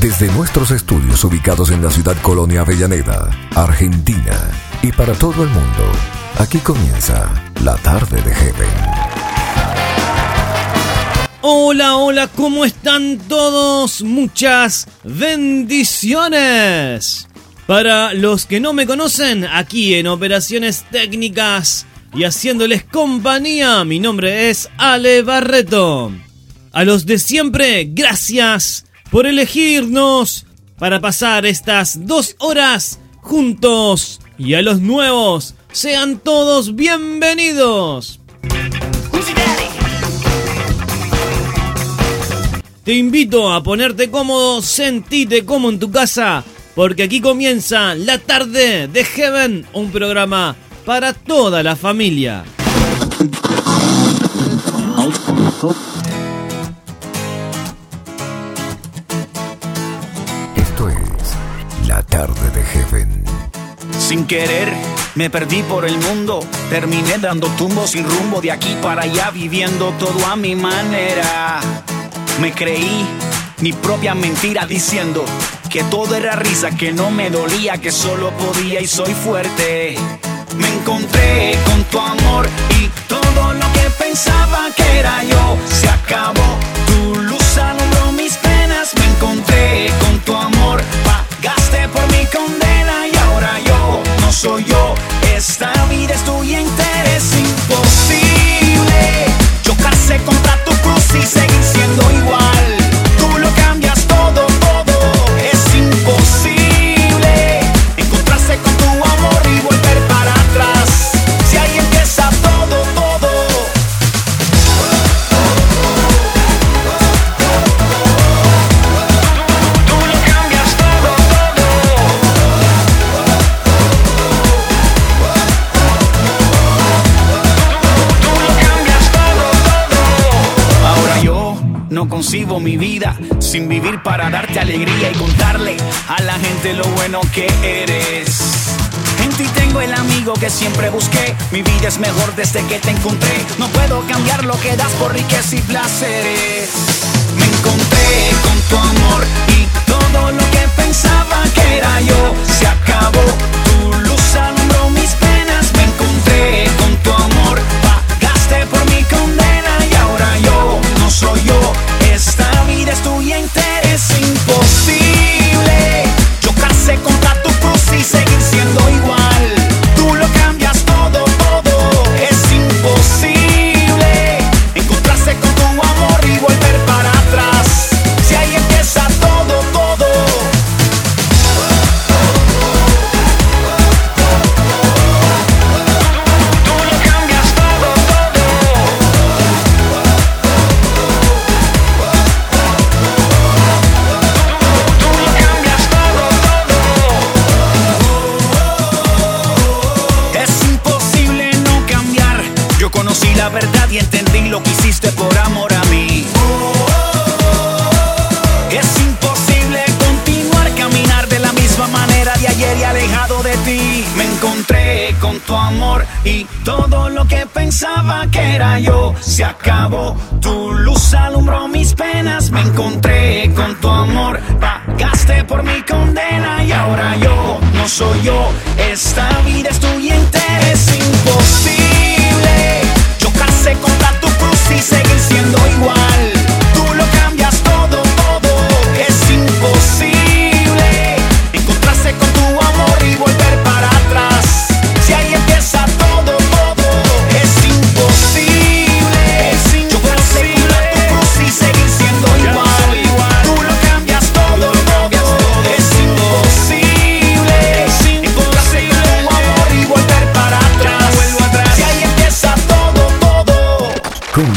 Desde nuestros estudios ubicados en la ciudad Colonia Avellaneda, Argentina, y para todo el mundo, aquí comienza la tarde de Heaven. Hola, hola, ¿cómo están todos? Muchas bendiciones. Para los que no me conocen, aquí en Operaciones Técnicas y haciéndoles compañía, mi nombre es Ale Barreto. A los de siempre, gracias por elegirnos para pasar estas dos horas juntos. Y a los nuevos, sean todos bienvenidos. Te invito a ponerte cómodo, sentite como en tu casa, porque aquí comienza la tarde de Heaven, un programa para toda la familia. Esto es la tarde de Heaven. Sin querer, me perdí por el mundo. Terminé dando tumbos sin rumbo de aquí para allá, viviendo todo a mi manera. Me creí mi propia mentira diciendo que todo era risa, que no me dolía, que solo podía y soy fuerte. Me encontré con tu amor y todo lo que pensaba que era yo se acabó. Tu luz alumbró mis penas, me encontré con tu amor, pagaste por mi condena y ahora yo no soy yo. Esta vida es tuya entera, es imposible chocarse contra tu cruz y seguir siendo igual. Sin vivir para darte alegría y contarle a la gente lo bueno que eres. En ti tengo el amigo que siempre busqué. Mi vida es mejor desde que te encontré. No puedo cambiar lo que das por riqueza y placeres. Me encontré con tu amor y todo lo que pensaba que era yo se acabó. Tu luz Entera. Es imposible tu amor y todo lo que pensaba que era yo se acabó. Tu luz alumbró mis penas. Me encontré con tu amor. Pagaste por mi condena y ahora yo no soy yo. Esta vida es tuya entera. Es imposible chocarse contra tu cruz y seguir siendo igual.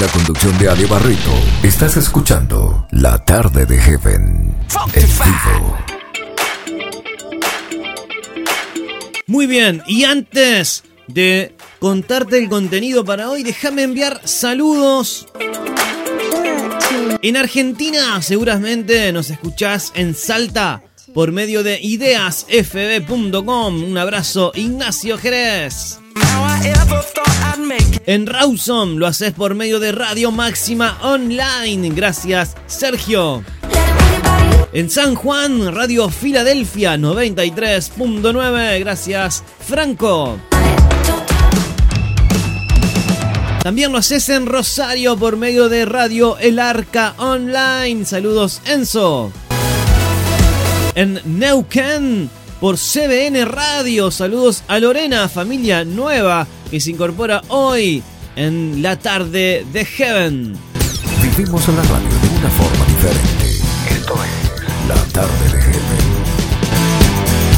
La conducción de Ale Barrito, estás escuchando La tarde de Heaven. En vivo. Muy bien, y antes de contarte el contenido para hoy, déjame enviar saludos. En Argentina seguramente nos escuchás en Salta por medio de ideasfb.com. Un abrazo, Ignacio Jerez. En Rawson lo haces por medio de Radio Máxima Online. Gracias, Sergio. En San Juan, Radio Filadelfia 93.9. Gracias, Franco. También lo haces en Rosario por medio de Radio El Arca Online. Saludos, Enzo. En Neuquén por CBN Radio. Saludos a Lorena, familia nueva que se incorpora hoy en la tarde de Heaven. Vivimos en la radio de una forma diferente. Esto es la tarde de Heaven.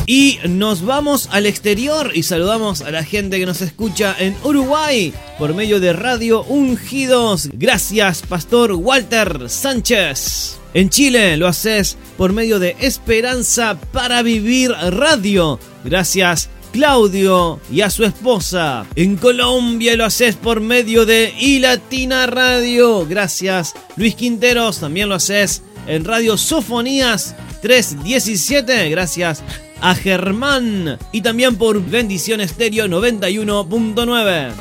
Y nos vamos al exterior y saludamos a la gente que nos escucha en Uruguay por medio de Radio Ungidos. Gracias, Pastor Walter Sánchez. En Chile lo haces por medio de Esperanza para Vivir Radio. Gracias, Claudio y a su esposa. En Colombia lo haces por medio de iLatina Radio. Gracias, Luis Quinteros. También lo haces en Radio Sofonías 317. Gracias a Germán y también por Bendición Estéreo 91.9.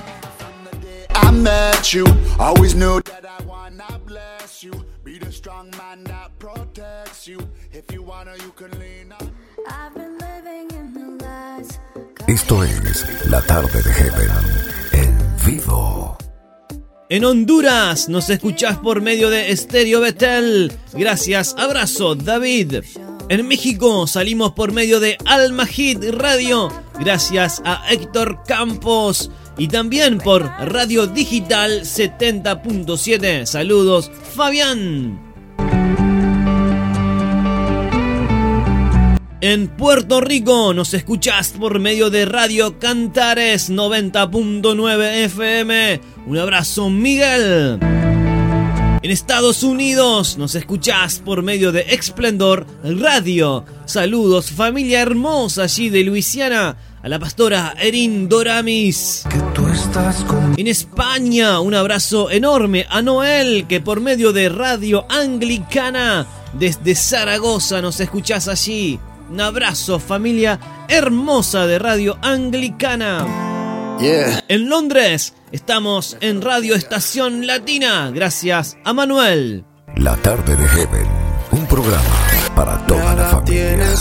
Esto es La Tarde de Heaven en vivo. En Honduras nos escuchás por medio de Estéreo Betel. Gracias, abrazo, David. En México salimos por medio de Alma Hit Radio, gracias a Héctor Campos. Y también por Radio Digital 70.7. Saludos, Fabián. En Puerto Rico nos escuchás por medio de Radio Cantares 90.9 FM. Un abrazo, Miguel. En Estados Unidos nos escuchás por medio de Explendor Radio. Saludos, familia hermosa allí de Luisiana, a la pastora Erin Doramis. En España, un abrazo enorme a Noel, que por medio de Radio Anglicana, desde Zaragoza nos escuchás allí. Un abrazo, familia hermosa de Radio Anglicana. En Londres estamos en Radio Estación Latina, gracias a Manuel. La tarde de Heaven, un programa para toda la familia.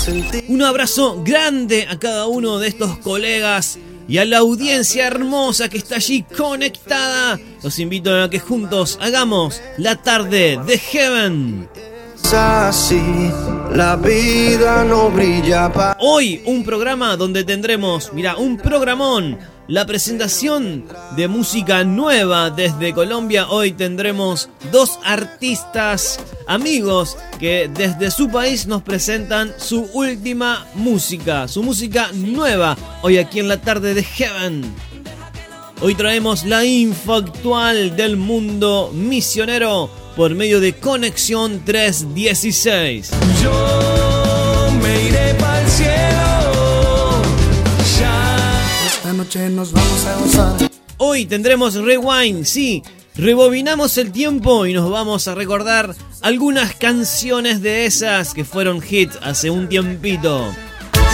Un abrazo grande a cada uno de estos colegas y a la audiencia hermosa que está allí conectada. Los invito a que juntos hagamos la tarde de Heaven. Así, la vida no brilla Hoy un programa donde tendremos, mira, un programón la presentación de música nueva desde Colombia. Hoy tendremos dos artistas amigos que desde su país nos presentan su última música, su música nueva, hoy aquí en la tarde de Heaven. Hoy traemos la info actual del mundo misionero por medio de Conexión 316. Yo me iré para el cielo nos vamos a gozar. Hoy tendremos Rewind, sí. Rebobinamos el tiempo y nos vamos a recordar algunas canciones de esas que fueron hit hace un tiempito.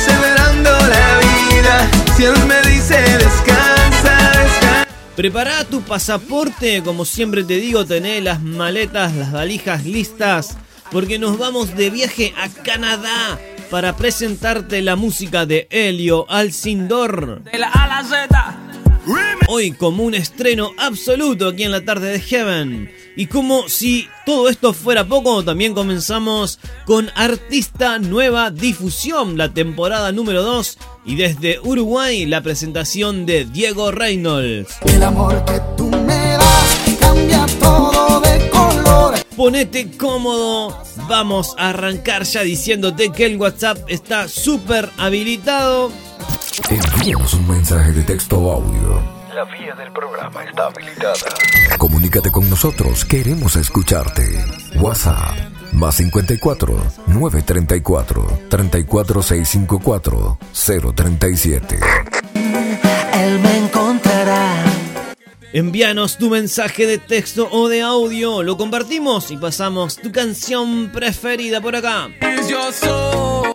Celebrando la vida, si él me dice descansa, descansa. Prepara tu pasaporte, como siempre te digo, tené las maletas, las valijas listas, porque nos vamos de viaje a Canadá para presentarte la música de Helio Alcindor. De la A la Z. Hoy como un estreno absoluto aquí en la tarde de Heaven. Y como si todo esto fuera poco, también comenzamos con Artista Nueva Difusión, la temporada número 2. Y desde Uruguay la presentación de Diego Reynolds. El amor que tú me das cambia todo. Ponete cómodo, vamos a arrancar ya diciéndote que el WhatsApp está súper habilitado. Envíanos un mensaje de texto o audio. La vía del programa está habilitada. Comunícate con nosotros, queremos escucharte. WhatsApp más 54 934 34654 037. Él me. Envíanos tu mensaje de texto o de audio, lo compartimos y pasamos tu canción preferida por acá.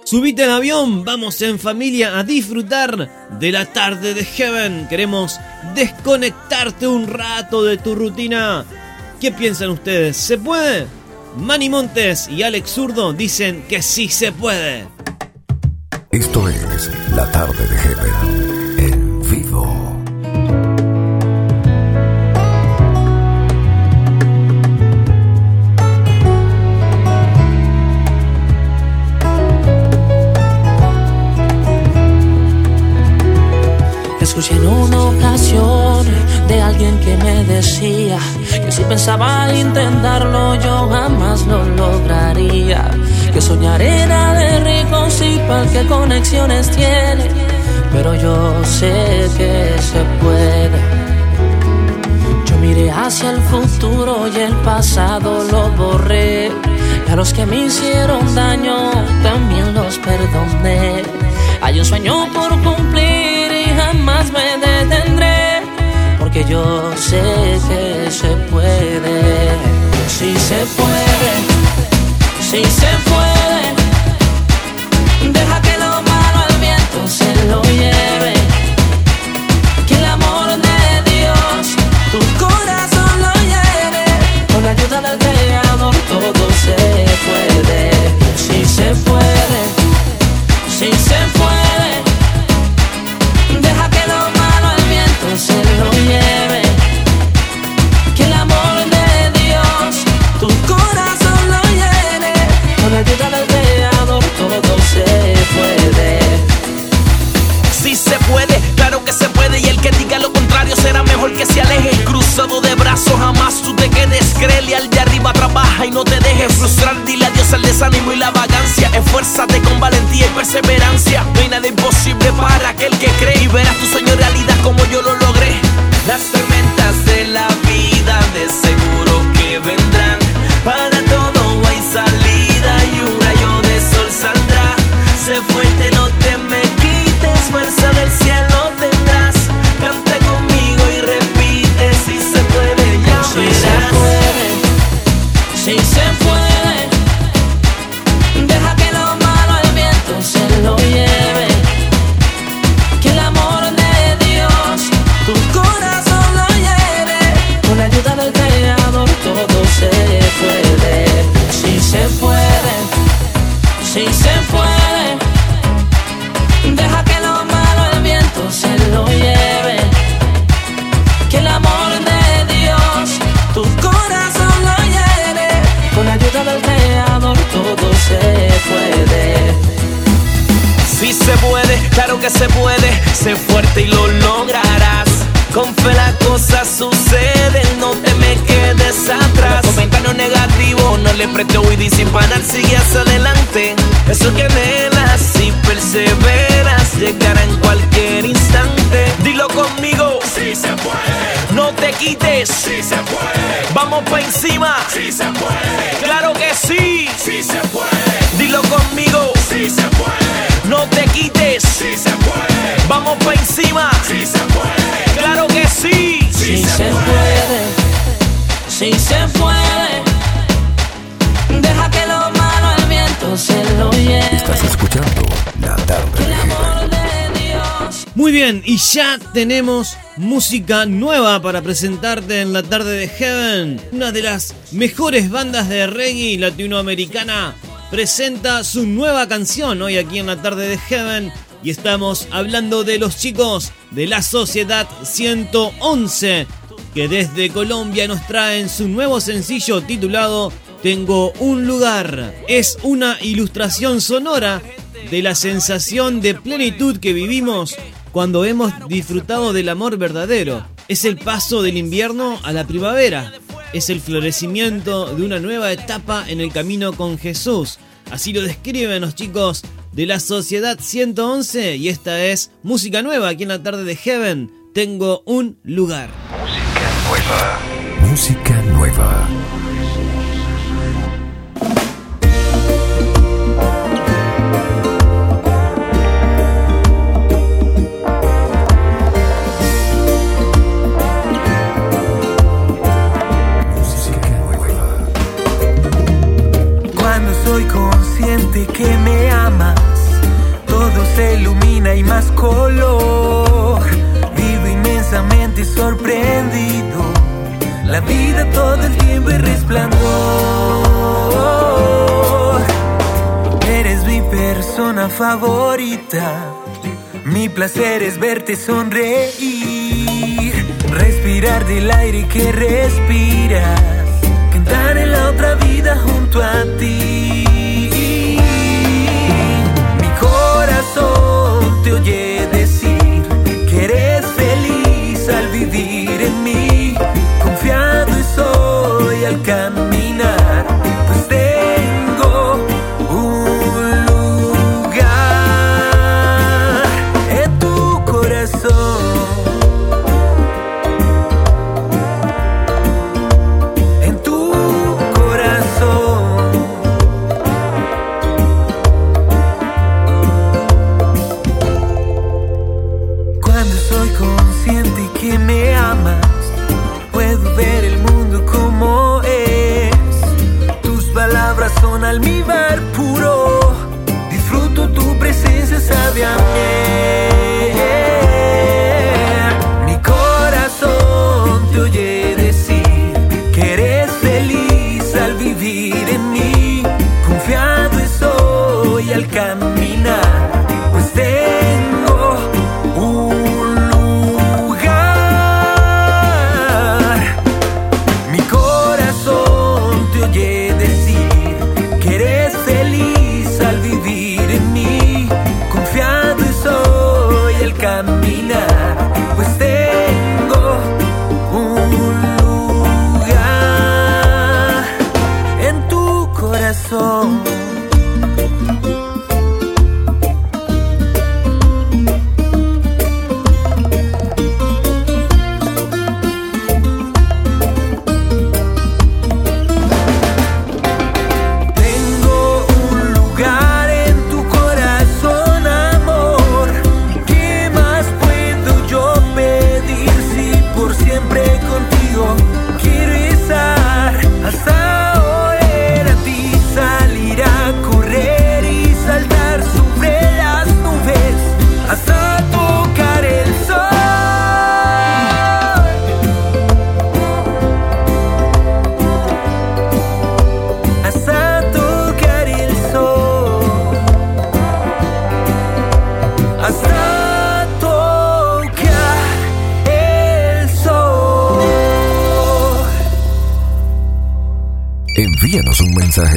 Subite al avión, vamos en familia a disfrutar de la tarde de Heaven. Queremos desconectarte un rato de tu rutina. ¿Qué piensan ustedes? ¿Se puede? Manny Montes y Alex Zurdo dicen que sí se puede. Esto es La tarde de Heaven Escuché en una ocasión de alguien que me decía que si pensaba intentarlo yo jamás lo lograría. Que soñar era de ricos y para qué conexiones tiene, pero yo sé que se puede. Yo miré hacia el futuro y el pasado lo borré. Y a los que me hicieron daño también los perdoné. Hay un sueño por cumplir me detendré, porque yo sé que se puede, si se puede, si se puede. Deja que lo malo al viento se lo lleve, tenemos música nueva para presentarte en la tarde de Heaven. Una de las mejores bandas de reggae latinoamericana presenta su nueva canción hoy aquí en la tarde de Heaven. Y estamos hablando de los chicos de la Sociedad 111, que desde Colombia nos traen su nuevo sencillo titulado Tengo un lugar. Es una ilustración sonora de la sensación de plenitud que vivimos cuando hemos disfrutado del amor verdadero. Es el paso del invierno a la primavera. Es el florecimiento de una nueva etapa en el camino con Jesús. Así lo describen los chicos de la Sociedad 111 y esta es música nueva aquí en la tarde de Heaven. Tengo un lugar. Música nueva. Música nueva. que me amas. Todo se ilumina y más color. Vivo inmensamente sorprendido. La vida todo el tiempo es resplandor. Eres mi persona favorita. Mi placer es verte sonreír, respirar del aire que respiras, cantar en la otra vida junto a ti. oye decir que eres feliz al vivir en mí. Confiado y soy al caminar.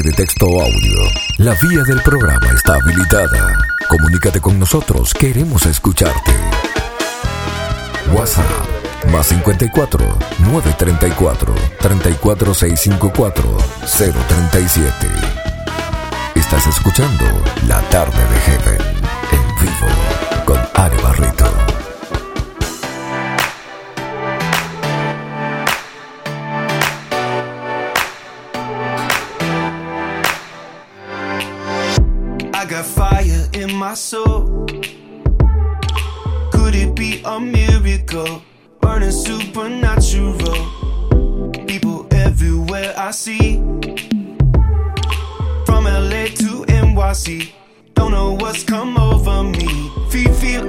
de texto o audio. La vía del programa está habilitada. Comunícate con nosotros, queremos escucharte. WhatsApp más 54 934 34654 037. Estás escuchando La Tarde de Heaven en vivo con Are Barreto.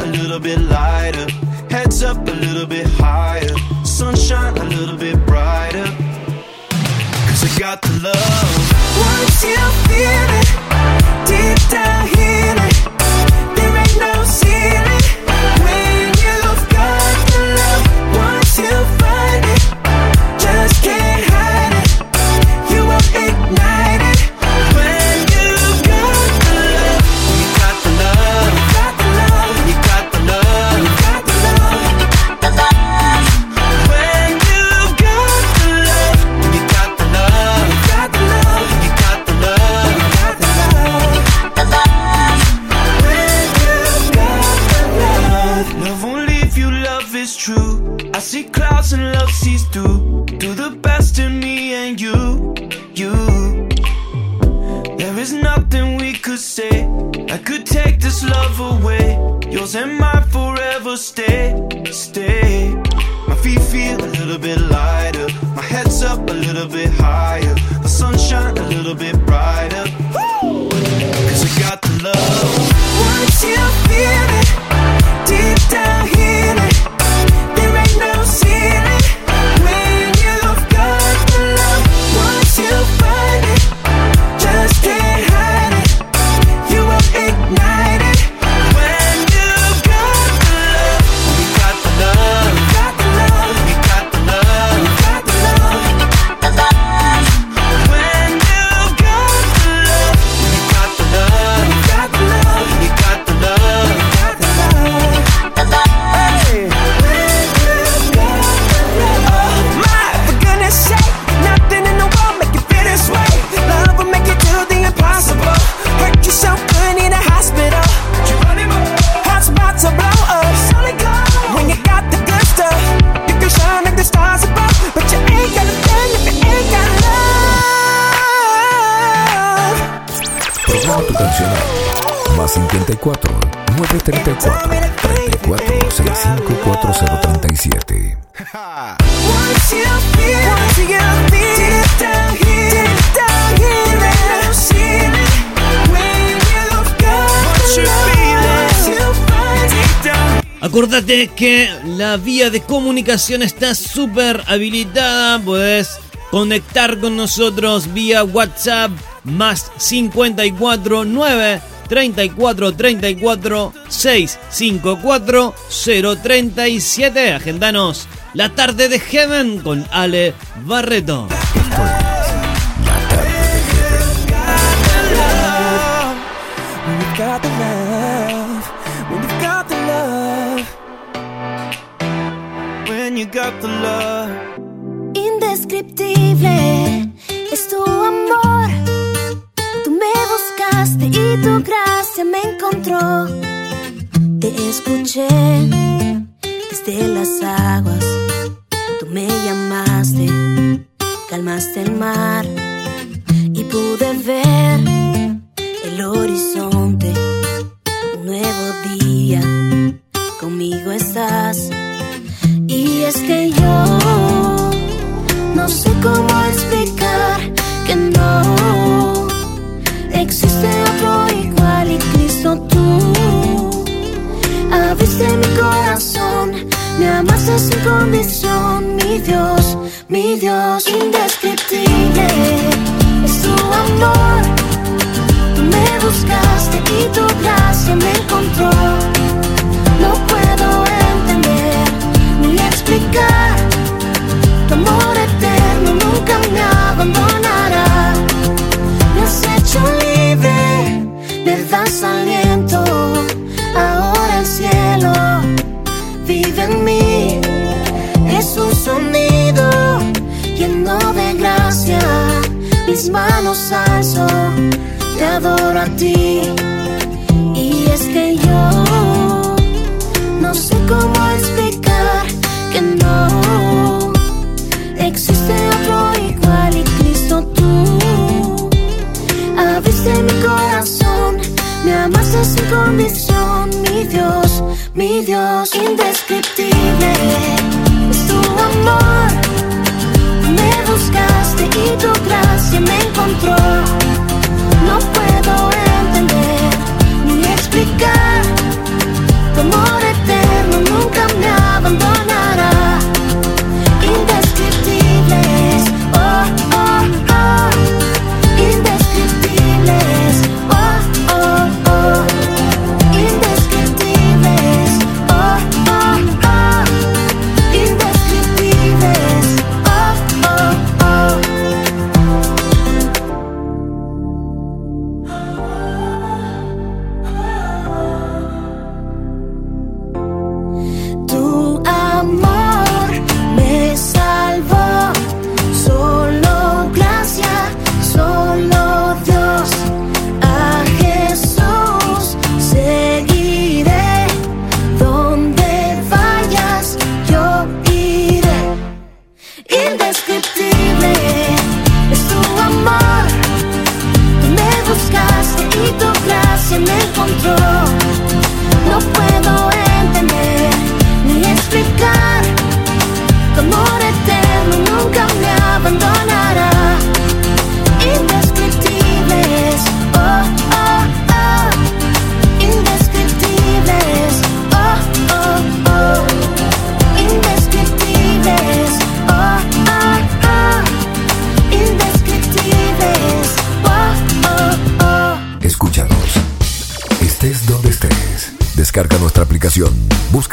a little bit lighter, heads up a little bit higher, sunshine a little bit brighter. Cause I got the love. Once you feel it, deep down here. Que la vía de comunicación está súper habilitada. Puedes conectar con nosotros vía WhatsApp más 54 9 34 34 654 037. Agendanos la tarde de Heaven con Ale Barreto. Indescriptible es tu amor. Tú me buscaste y tu gracia me encontró. Te escuché desde las aguas. Tú me llamaste, calmaste el mar y pude ver el horizonte. Un nuevo día, conmigo estás. Y es que yo no sé cómo explicar que no existe otro igual y Cristo tú abriste mi corazón, me amaste sin condición, mi Dios, mi Dios indescriptible es tu amor. Tú me buscaste y tu gracia me encontró. Tu amor eterno nunca me abandonará. Me has hecho libre, me das aliento. Ahora el cielo vive en mí. Es un sonido lleno de gracia. Mis manos alzo, te adoro a ti. Y es que yo no sé cómo explicar mi corazón, me amaste sin condición, mi Dios, mi Dios indescriptible es tu amor. Me buscaste y tu gracia me encontró.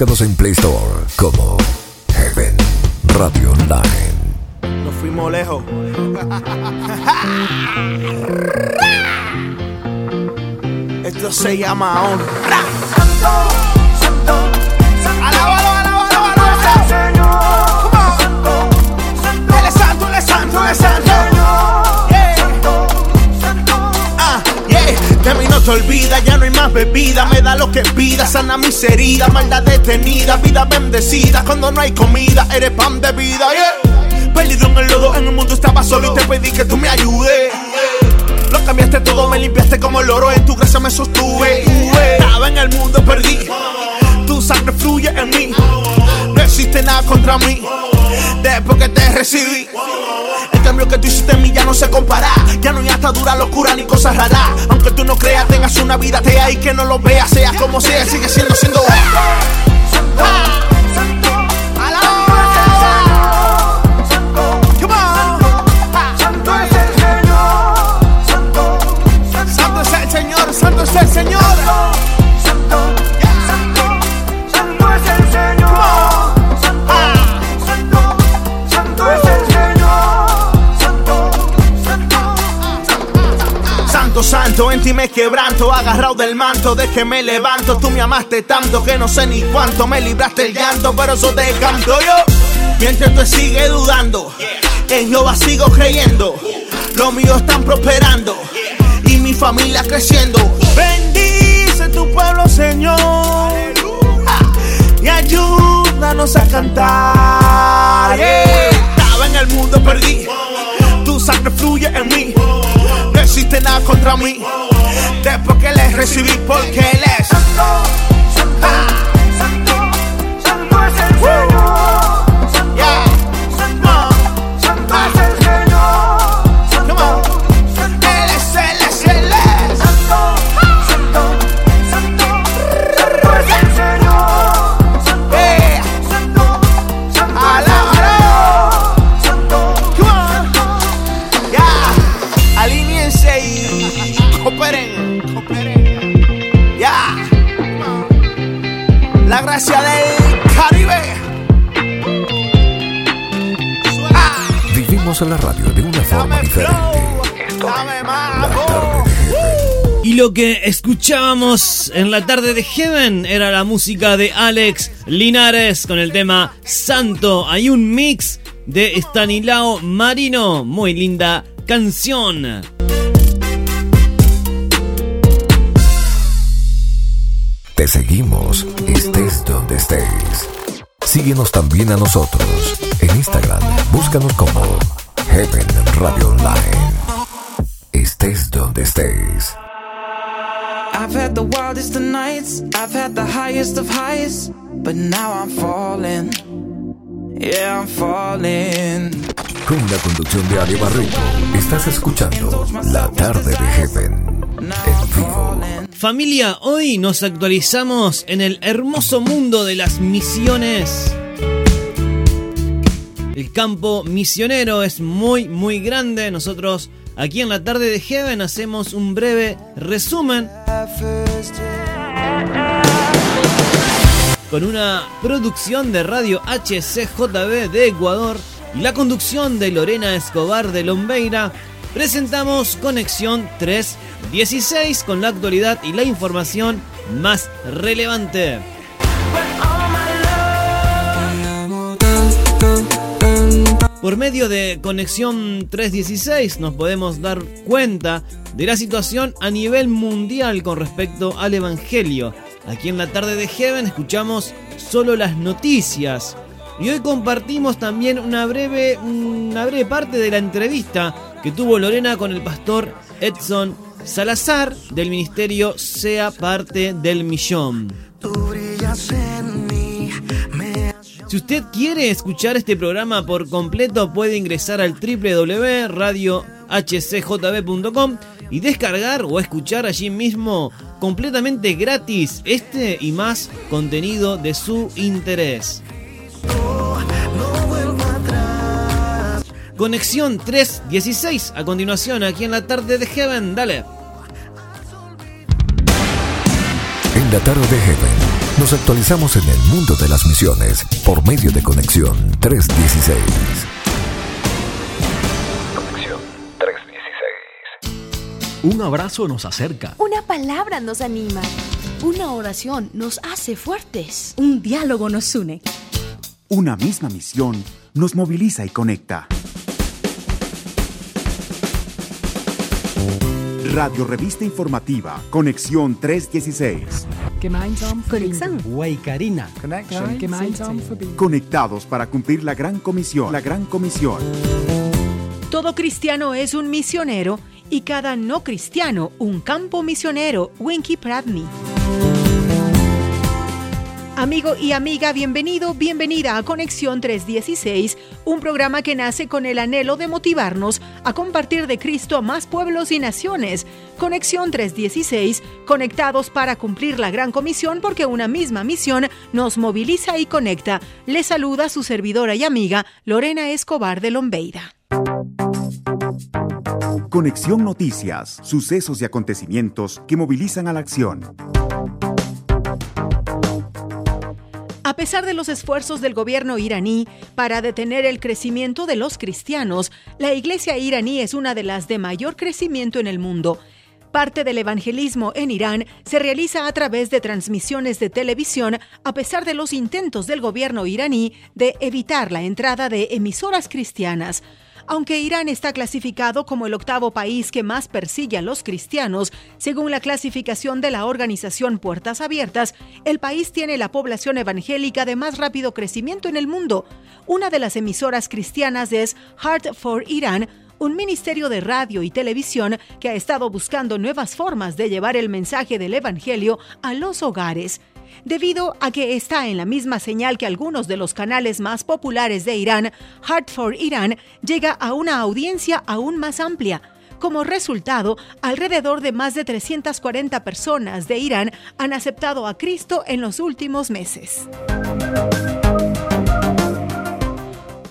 Búscanos en Play Store como Heaven Radio Online. Nos fuimos lejos. Esto se llama honra. Te olvidas, ya no hay más bebida. Me da lo que pida, sana mis heridas. Maldad detenida, vida bendecida. Cuando no hay comida, eres pan de vida. Yeah. Perdido en el lodo, en el mundo estaba solo y te pedí que tú me ayudes. Lo cambiaste todo, me limpiaste como el oro, en tu gracia me sostuve. Estaba en el mundo, perdí. Tu sangre fluye en mí. No existe nada contra mí. Después que te recibí. Que tú hiciste en mí ya no se compara. Ya no hay atadura, locura ni cosas raras. Aunque tú no creas, tengas una vida atea y que no lo veas, sea como sea, sigue siendo siendo. Santo, en ti me quebranto, agarrado del manto de que me levanto. Tú me amaste tanto que no sé ni cuánto, me libraste el llanto, pero eso te canto yo. Mientras tú sigues dudando, en Jehová sigo creyendo. Los míos están prosperando y mi familia creciendo. Bendice tu pueblo, Señor, y ayúdanos a cantar. Yeah. Estaba en el mundo, perdí. Tu sangre fluye en mí. No existe nada contra mí. Después que le recibí, porque Él es. Santo, Santo, Santo es el Señor, En la radio de una forma diferente. La más. tarde de Heaven. Y lo que escuchábamos en la tarde de Heaven era la música de Alex Linares con el tema Santo. Hay un mix de Stanislao Marino. Muy linda canción. Te seguimos, estés donde estés. Síguenos también a nosotros en Instagram. Búscanos como Heaven Radio Online. Estés donde estés. I've had the wildest of nights, I've had the highest of highs, but now I'm falling. Yeah, I'm falling. Con la conducción de Ale Barreto, estás escuchando La Tarde de Heaven en vivo. Familia, hoy nos actualizamos en el hermoso mundo de las misiones. El campo misionero es muy, muy grande. Nosotros aquí en la tarde de Heaven hacemos un breve resumen con una producción de radio HCJB de Ecuador y la conducción de Lorena Escobar de Lombeira, presentamos Conexión 316 con la actualidad y la información más relevante. Por medio de Conexión 316 nos podemos dar cuenta de la situación a nivel mundial con respecto al Evangelio. Aquí en la tarde de Heaven escuchamos solo las noticias. Y hoy compartimos también una breve, una breve parte de la entrevista que tuvo Lorena con el pastor Edson Salazar del ministerio Sea Parte del Millón. Si usted quiere escuchar este programa por completo, puede ingresar al www.radiohcjb.com y descargar o escuchar allí mismo completamente gratis este y más contenido de su interés. Conexión 316 a continuación aquí en la tarde de Heaven, dale. En la tarde de Heaven nos actualizamos en el mundo de las misiones por medio de Conexión 316. Conexión 316. Un abrazo nos acerca. Una palabra nos anima. Una oración nos hace fuertes. Un diálogo nos une. Una misma misión nos moviliza y conecta. Radio Revista Informativa, Conexión 316. Gemeinsam Conexión. Verbinden. Conectados para cumplir la gran comisión. La gran comisión. Todo cristiano es un misionero y cada no cristiano un campo misionero. Winky Pradney. Amigo y amiga, bienvenido, bienvenida a Conexión 316, un programa que nace con el anhelo de motivarnos a compartir de Cristo a más pueblos y naciones. Conexión 316, conectados para cumplir la gran comisión porque una misma misión nos moviliza y conecta. Le saluda su servidora y amiga Lorena Escobar de Lombeida. Conexión Noticias, sucesos y acontecimientos que movilizan a la acción. Pesar de los esfuerzos del gobierno iraní para detener el crecimiento de los cristianos, la iglesia iraní es una de las de mayor crecimiento en el mundo. Parte del evangelismo en Irán se realiza a través de transmisiones de televisión a pesar de los intentos del gobierno iraní de evitar la entrada de emisoras cristianas. Aunque Irán está clasificado como el octavo país que más persigue a los cristianos, según la clasificación de la organización Puertas Abiertas, el país tiene la población evangélica de más rápido crecimiento en el mundo. Una de las emisoras cristianas es Heart for Iran, un ministerio de radio y televisión que ha estado buscando nuevas formas de llevar el mensaje del Evangelio a los hogares. Debido a que está en la misma señal que algunos de los canales más populares de Irán, Heart for Iran llega a una audiencia aún más amplia. Como resultado, alrededor de más de 340 personas de Irán han aceptado a Cristo en los últimos meses.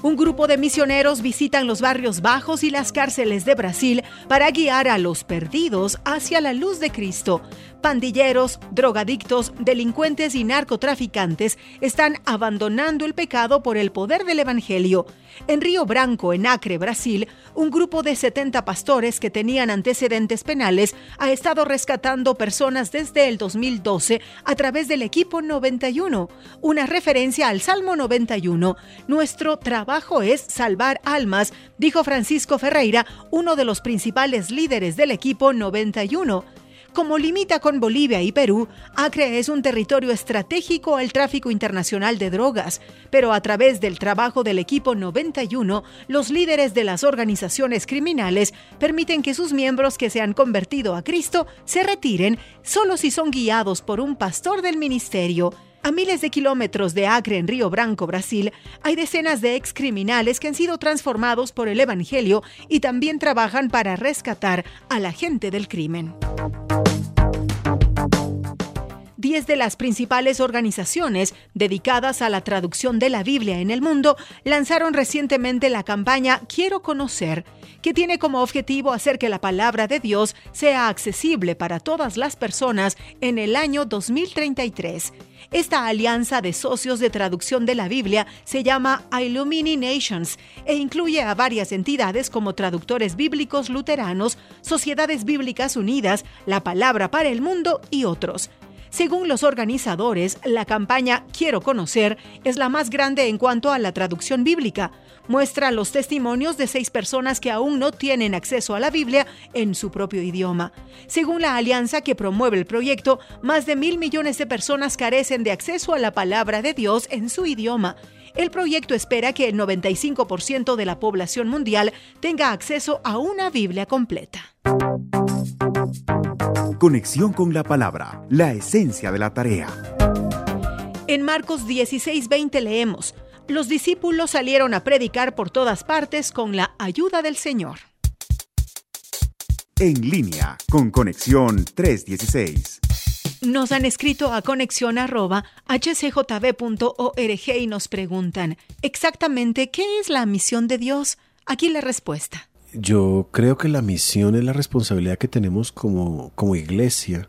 Un grupo de misioneros visitan los barrios bajos y las cárceles de Brasil para guiar a los perdidos hacia la luz de Cristo. Pandilleros, drogadictos, delincuentes y narcotraficantes están abandonando el pecado por el poder del Evangelio. En Río Branco, en Acre, Brasil, un grupo de 70 pastores que tenían antecedentes penales ha estado rescatando personas desde el 2012 a través del equipo 91, una referencia al Salmo 91. Nuestro trabajo es salvar almas, dijo Francisco Ferreira, uno de los principales líderes del equipo 91. Como limita con Bolivia y Perú, Acre es un territorio estratégico al tráfico internacional de drogas, pero a través del trabajo del equipo 91, los líderes de las organizaciones criminales permiten que sus miembros que se han convertido a Cristo se retiren solo si son guiados por un pastor del ministerio. A miles de kilómetros de Acre en Río Branco, Brasil, hay decenas de excriminales que han sido transformados por el Evangelio y también trabajan para rescatar a la gente del crimen. Diez de las principales organizaciones dedicadas a la traducción de la Biblia en el mundo lanzaron recientemente la campaña Quiero conocer, que tiene como objetivo hacer que la palabra de Dios sea accesible para todas las personas en el año 2033. Esta alianza de socios de traducción de la Biblia se llama Illumini Nations e incluye a varias entidades como traductores bíblicos luteranos, Sociedades Bíblicas Unidas, La Palabra para el Mundo y otros. Según los organizadores, la campaña Quiero conocer es la más grande en cuanto a la traducción bíblica. Muestra los testimonios de seis personas que aún no tienen acceso a la Biblia en su propio idioma. Según la alianza que promueve el proyecto, más de mil millones de personas carecen de acceso a la palabra de Dios en su idioma. El proyecto espera que el 95% de la población mundial tenga acceso a una Biblia completa. Conexión con la palabra, la esencia de la tarea. En Marcos 16:20 leemos, los discípulos salieron a predicar por todas partes con la ayuda del Señor. En línea con Conexión 316. Nos han escrito a conexión arroba hcjb.org y nos preguntan, exactamente, ¿qué es la misión de Dios? Aquí la respuesta. Yo creo que la misión es la responsabilidad que tenemos como, como iglesia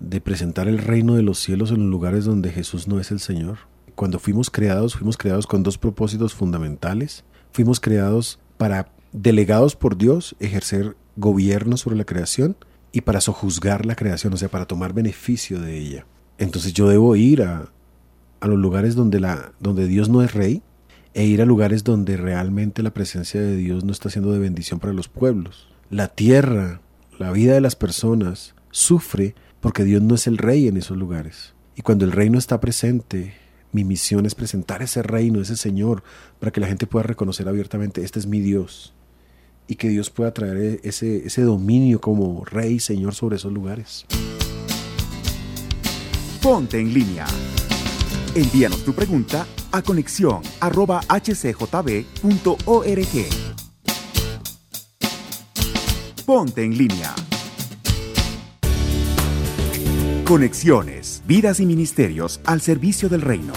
de presentar el reino de los cielos en los lugares donde Jesús no es el Señor. Cuando fuimos creados, fuimos creados con dos propósitos fundamentales. Fuimos creados para, delegados por Dios, ejercer gobierno sobre la creación y para sojuzgar la creación, o sea, para tomar beneficio de ella. Entonces yo debo ir a, a los lugares donde, la, donde Dios no es rey e ir a lugares donde realmente la presencia de Dios no está siendo de bendición para los pueblos. La tierra, la vida de las personas sufre porque Dios no es el rey en esos lugares. Y cuando el reino está presente, mi misión es presentar ese reino, ese Señor, para que la gente pueda reconocer abiertamente, este es mi Dios. y que Dios pueda traer ese, ese dominio como rey, señor sobre esos lugares. Ponte en línea. Envíanos tu pregunta a conexión arroba hcjb.org. Ponte en línea. Conexiones, vidas y ministerios al servicio del reino.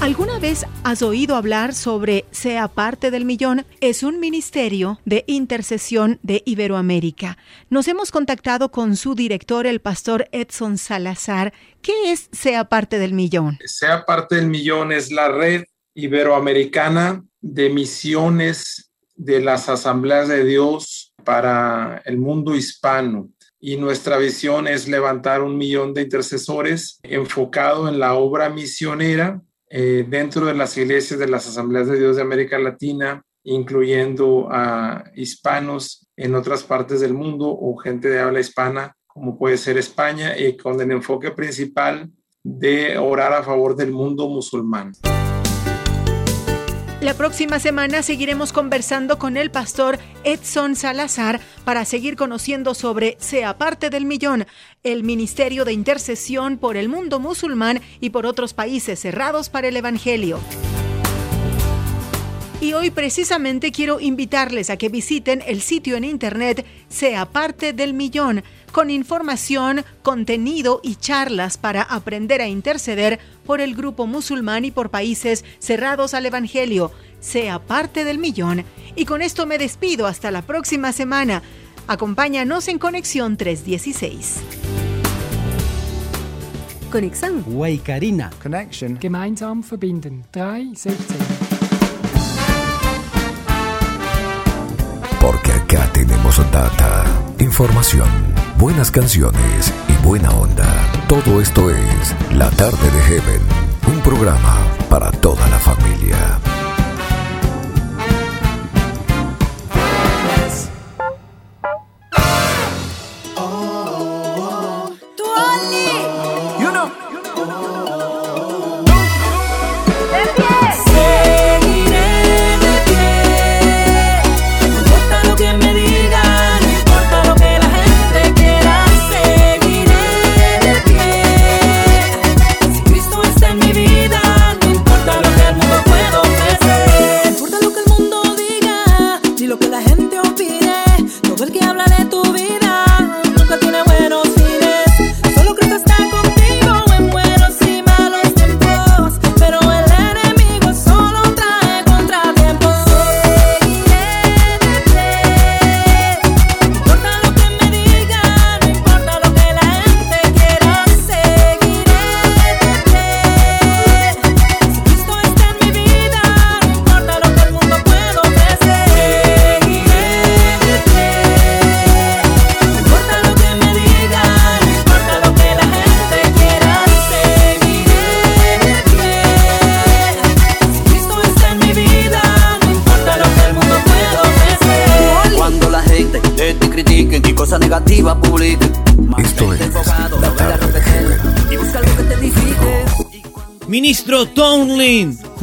¿Alguna vez has oído hablar sobre Sea parte del millón? Es un ministerio de intercesión de Iberoamérica. Nos hemos contactado con su director, el pastor Edson Salazar. ¿Qué es Sea parte del millón? Sea parte del millón es la red iberoamericana de misiones de las asambleas de Dios para el mundo hispano y nuestra visión es levantar un millón de intercesores enfocado en la obra misionera eh, dentro de las iglesias de las asambleas de Dios de América Latina, incluyendo a hispanos en otras partes del mundo o gente de habla hispana, como puede ser España, y con el enfoque principal de orar a favor del mundo musulmán. La próxima semana seguiremos conversando con el pastor Edson Salazar para seguir conociendo sobre Sea parte del millón, el ministerio de intercesión por el mundo musulmán y por otros países cerrados para el Evangelio. Y hoy precisamente quiero invitarles a que visiten el sitio en internet Sea parte del millón, con información, contenido y charlas para aprender a interceder por el grupo musulmán y por países cerrados al Evangelio. Sea parte del millón. Y con esto me despido hasta la próxima semana. Acompáñanos en Conexión 316. Conexión. Waikarina. Connection. Gemeinsam verbinden. 316. Tenemos data, información, buenas canciones y buena onda. Todo esto es La Tarde de Heaven, un programa para toda la familia.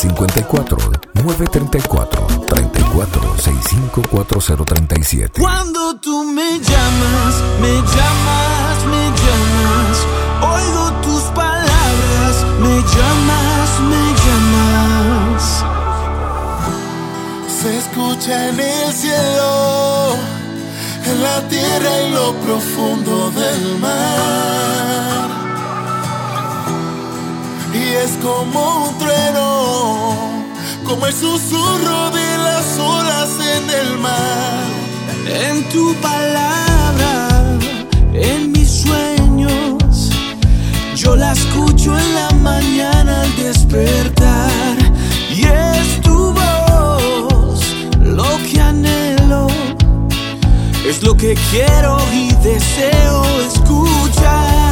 54-934-3465-4037. Cuando tú me llamas, me llamas, me llamas, oigo tus palabras, me llamas, me llamas. Se escucha en el cielo, en la tierra y lo profundo del mar es como un trueno, como el susurro de las olas en el mar. En tu palabra, en mis sueños, yo la escucho en la mañana al despertar. Y es tu voz lo que anhelo, es lo que quiero y deseo escuchar.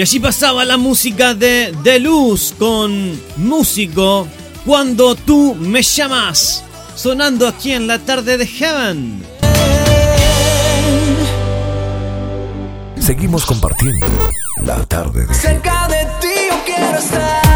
Y allí pasaba la música de De Luz con Músico cuando tú me llamas. Sonando aquí en la tarde de Heaven. Seguimos compartiendo la tarde de Heaven. Cerca de ti yo quiero estar.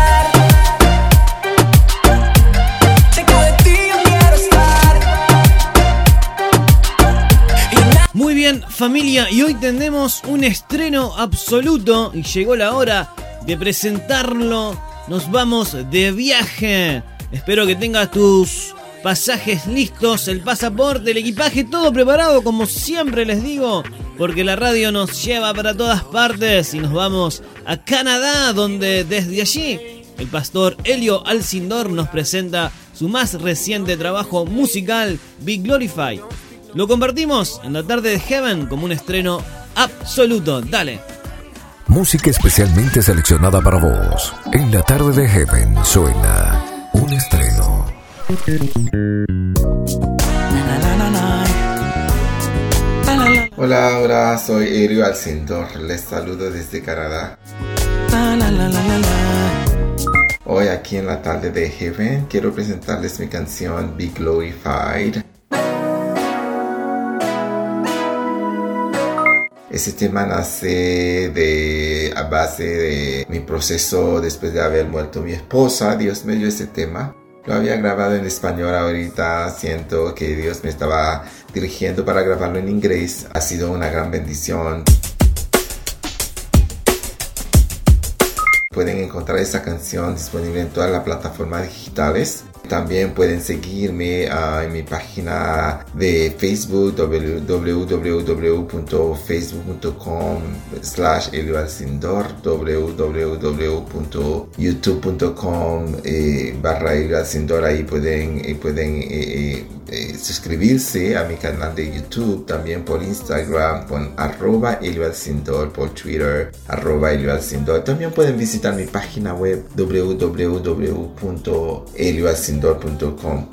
Bien, familia, y hoy tenemos un estreno absoluto y llegó la hora de presentarlo. Nos vamos de viaje. Espero que tengas tus pasajes listos, el pasaporte, el equipaje, todo preparado como siempre les digo, porque la radio nos lleva para todas partes y nos vamos a Canadá, donde desde allí el pastor Helio Alcindor nos presenta su más reciente trabajo musical, Be Glorify. Lo compartimos en la tarde de Heaven como un estreno absoluto. Dale. Música especialmente seleccionada para vos. En la tarde de Heaven suena un estreno. Hola, hola, soy Erio Alcindor. Les saludo desde Canadá. Hoy aquí en la tarde de Heaven quiero presentarles mi canción Be Glorified. Ese tema nace de, a base de mi proceso después de haber muerto mi esposa. Dios me dio ese tema Lo había grabado en español ahorita, siento que Dios me estaba dirigiendo para grabarlo en inglés. Ha sido una gran bendición. Pueden encontrar esta canción disponible en todas las plataformas digitales. También pueden seguirme ah, en mi página de Facebook www.facebook.com slash www.youtube.com eh, barra ahí pueden, eh, pueden eh, eh, suscribirse a mi canal de YouTube también por Instagram con arroba Sindor por Twitter arroba Sindor también pueden visitar mi página web www.elioalcindor.com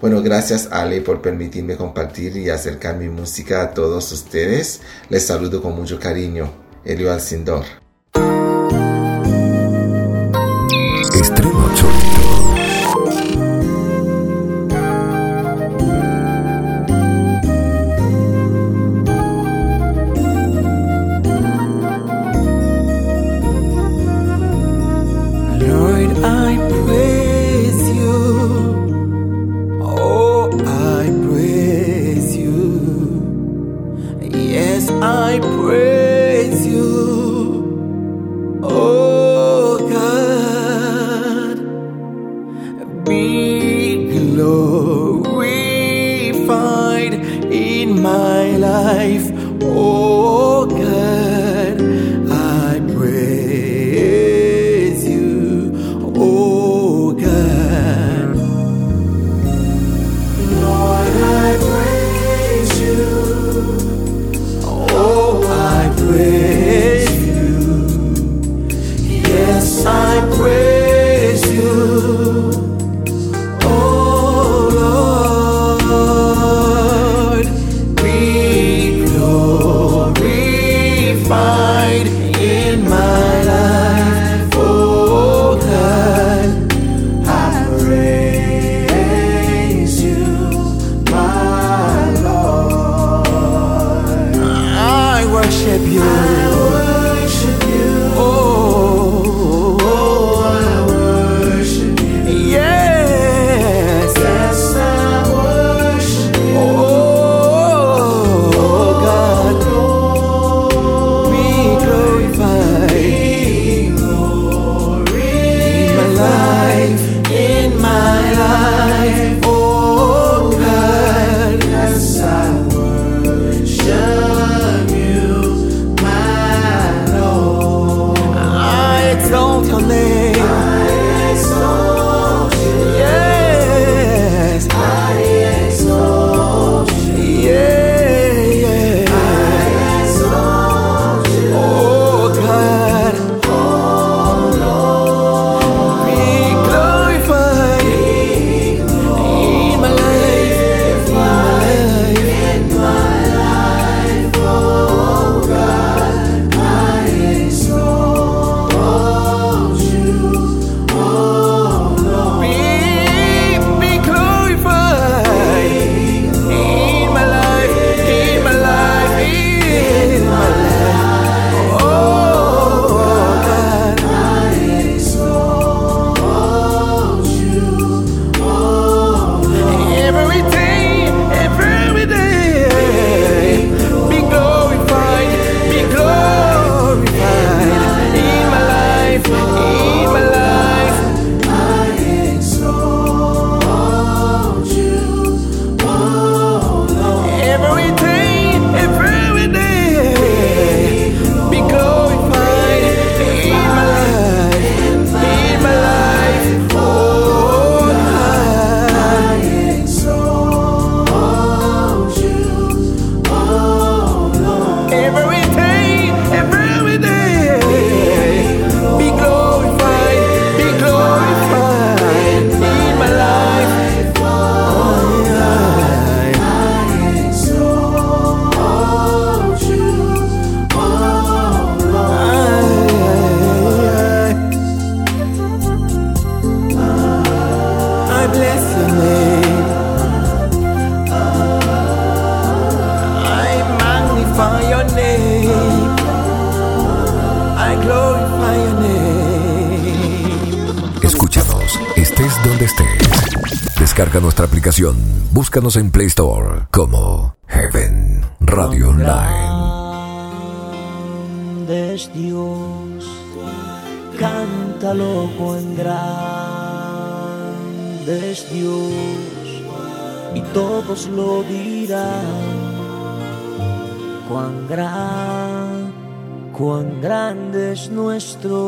Bueno, gracias Ale por permitirme compartir y acercar mi música a todos ustedes. Les saludo con mucho cariño. Elio Alcindor. 挑眉。Búscanos en Play Store como Heaven Radio Online. grande es Dios, cántalo cuán grande es Dios, y todos lo dirán, cuán gran, cuán grande es nuestro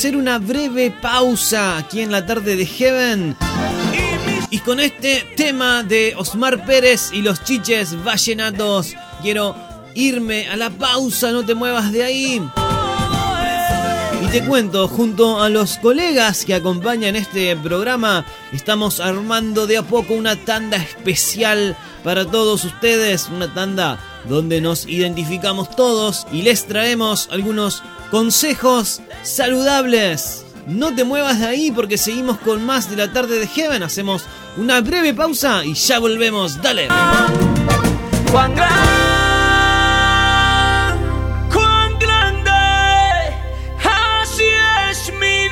hacer una breve pausa aquí en la tarde de Heaven. Y con este tema de Osmar Pérez y los chiches vallenatos, quiero irme a la pausa, no te muevas de ahí. Y te cuento, junto a los colegas que acompañan este programa, estamos armando de a poco una tanda especial para todos ustedes, una tanda donde nos identificamos todos y les traemos algunos consejos saludables. No te muevas de ahí porque seguimos con más de la tarde de Heaven. Hacemos una breve pausa y ya volvemos. Dale. Cuán grande, así es mi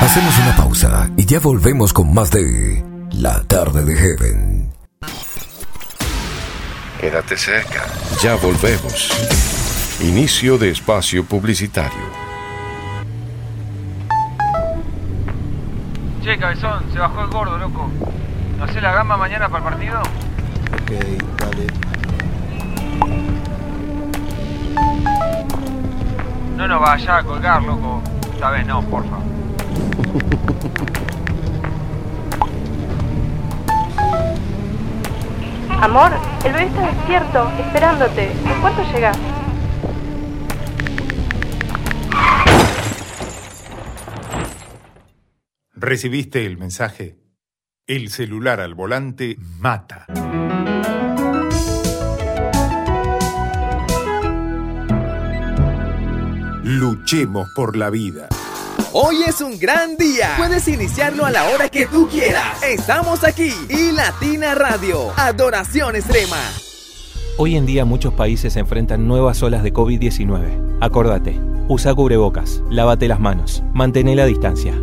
Hacemos una pausa y ya volvemos con más de La tarde de Heaven. Quédate cerca. Ya volvemos. Inicio de espacio publicitario. Che, cabezón, se bajó el gordo, loco. ¿No sé la gamba mañana para el partido? Ok, dale. No nos vaya a colgar, loco. Esta vez no, porfa. Amor, el bebé está despierto, esperándote. ¿En cuánto llegas? ¿Recibiste el mensaje? El celular al volante mata. Luchemos por la vida. Hoy es un gran día. Puedes iniciarlo a la hora que tú quieras. Estamos aquí y Latina Radio. Adoración extrema. Hoy en día muchos países enfrentan nuevas olas de COVID-19. Acordate, usa cubrebocas, lávate las manos, mantén la distancia.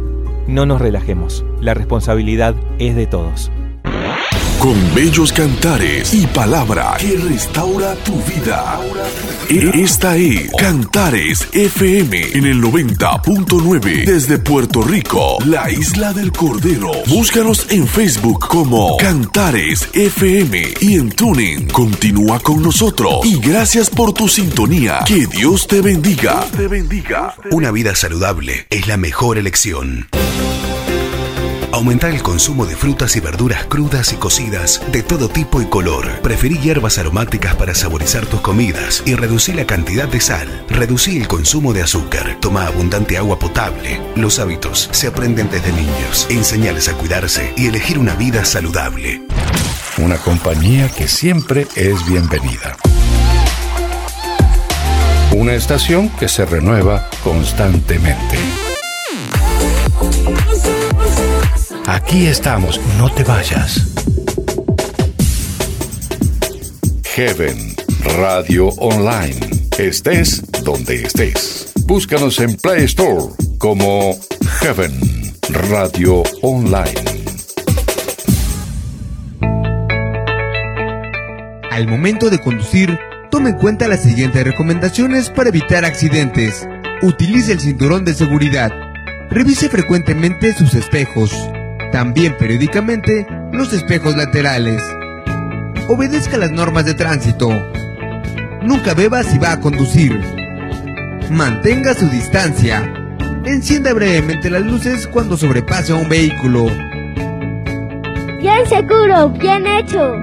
No nos relajemos, la responsabilidad es de todos. Con bellos cantares y palabra que restaura tu vida. E- Esta es Cantares FM en el 90.9 desde Puerto Rico, la isla del Cordero. Búscanos en Facebook como Cantares FM y en Tuning. Continúa con nosotros y gracias por tu sintonía. Que Dios te bendiga. te bendiga. Una vida saludable es la mejor elección. Aumentar el consumo de frutas y verduras crudas y cocidas de todo tipo y color. Preferí hierbas aromáticas para saborizar tus comidas y reducir la cantidad de sal. Reducí el consumo de azúcar. Toma abundante agua potable. Los hábitos se aprenden desde niños. Enseñarles a cuidarse y elegir una vida saludable. Una compañía que siempre es bienvenida. Una estación que se renueva constantemente. Aquí estamos, no te vayas. Heaven Radio Online. Estés donde estés. Búscanos en Play Store como Heaven Radio Online. Al momento de conducir, tome en cuenta las siguientes recomendaciones para evitar accidentes. Utilice el cinturón de seguridad. Revise frecuentemente sus espejos. También periódicamente los espejos laterales. Obedezca las normas de tránsito. Nunca beba si va a conducir. Mantenga su distancia. Encienda brevemente las luces cuando sobrepase a un vehículo. Bien seguro, bien hecho.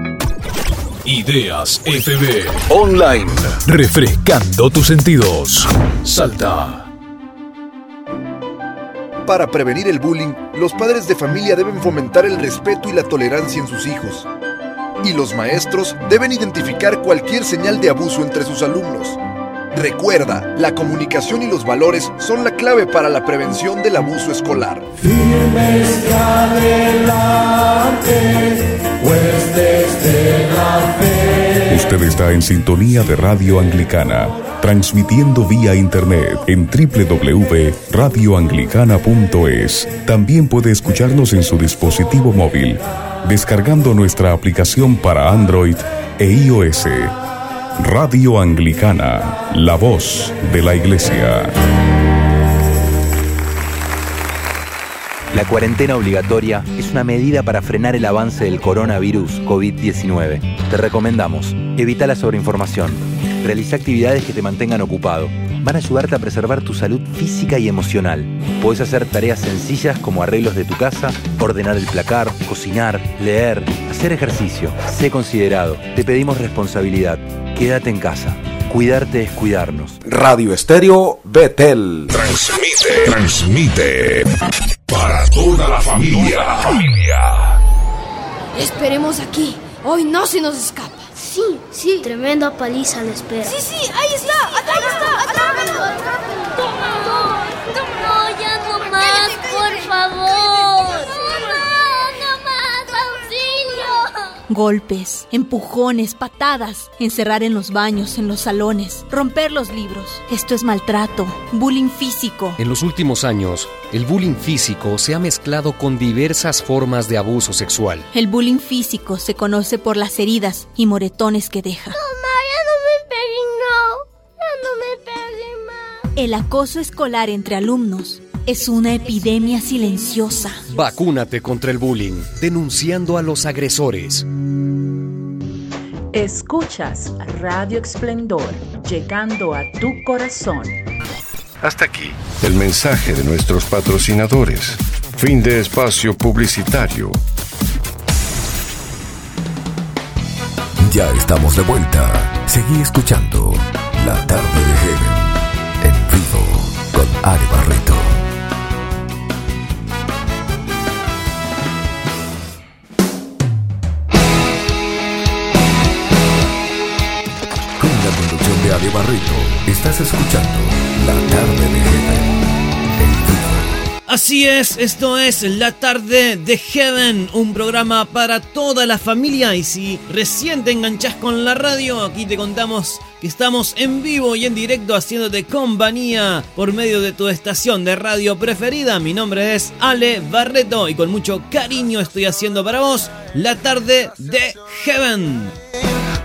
Ideas FB Online. Refrescando tus sentidos. Salta. Para prevenir el bullying, los padres de familia deben fomentar el respeto y la tolerancia en sus hijos. Y los maestros deben identificar cualquier señal de abuso entre sus alumnos. Recuerda, la comunicación y los valores son la clave para la prevención del abuso escolar. Firmes adelante, pues desde la fe. Usted está en sintonía de Radio Anglicana, transmitiendo vía internet en www.radioanglicana.es. También puede escucharnos en su dispositivo móvil, descargando nuestra aplicación para Android e iOS. Radio Anglicana, la voz de la Iglesia. La cuarentena obligatoria es una medida para frenar el avance del coronavirus COVID-19. Te recomendamos, evita la sobreinformación, realiza actividades que te mantengan ocupado. Van a ayudarte a preservar tu salud física y emocional. Puedes hacer tareas sencillas como arreglos de tu casa, ordenar el placar, cocinar, leer, hacer ejercicio. Sé considerado. Te pedimos responsabilidad. Quédate en casa. Cuidarte es cuidarnos. Radio Estéreo Betel. Transmite, transmite para toda la familia. Esperemos aquí. Hoy no se nos escapa. Sí, sí. Tremenda paliza le espera. Sí, sí, ahí está. Ahí está. Atrápalo. No, ya no más, por favor. Golpes, empujones, patadas, encerrar en los baños, en los salones, romper los libros. Esto es maltrato, bullying físico. En los últimos años, el bullying físico se ha mezclado con diversas formas de abuso sexual. El bullying físico se conoce por las heridas y moretones que deja. Mamá, ya no me peguen, no. Ya no me peguen más. El acoso escolar entre alumnos es una epidemia silenciosa. Vacúnate contra el bullying, denunciando a los agresores. Escuchas Radio Esplendor, llegando a tu corazón. Hasta aquí, el mensaje de nuestros patrocinadores. Fin de espacio publicitario. Ya estamos de vuelta. Seguí escuchando La tarde de Heaven en vivo con Ale Barreto. Barreto, estás escuchando La tarde de Heaven. Así es, esto es La Tarde de Heaven, un programa para toda la familia y si recién te enganchás con la radio, aquí te contamos que estamos en vivo y en directo haciéndote compañía por medio de tu estación de radio preferida. Mi nombre es Ale Barreto y con mucho cariño estoy haciendo para vos La Tarde de Heaven.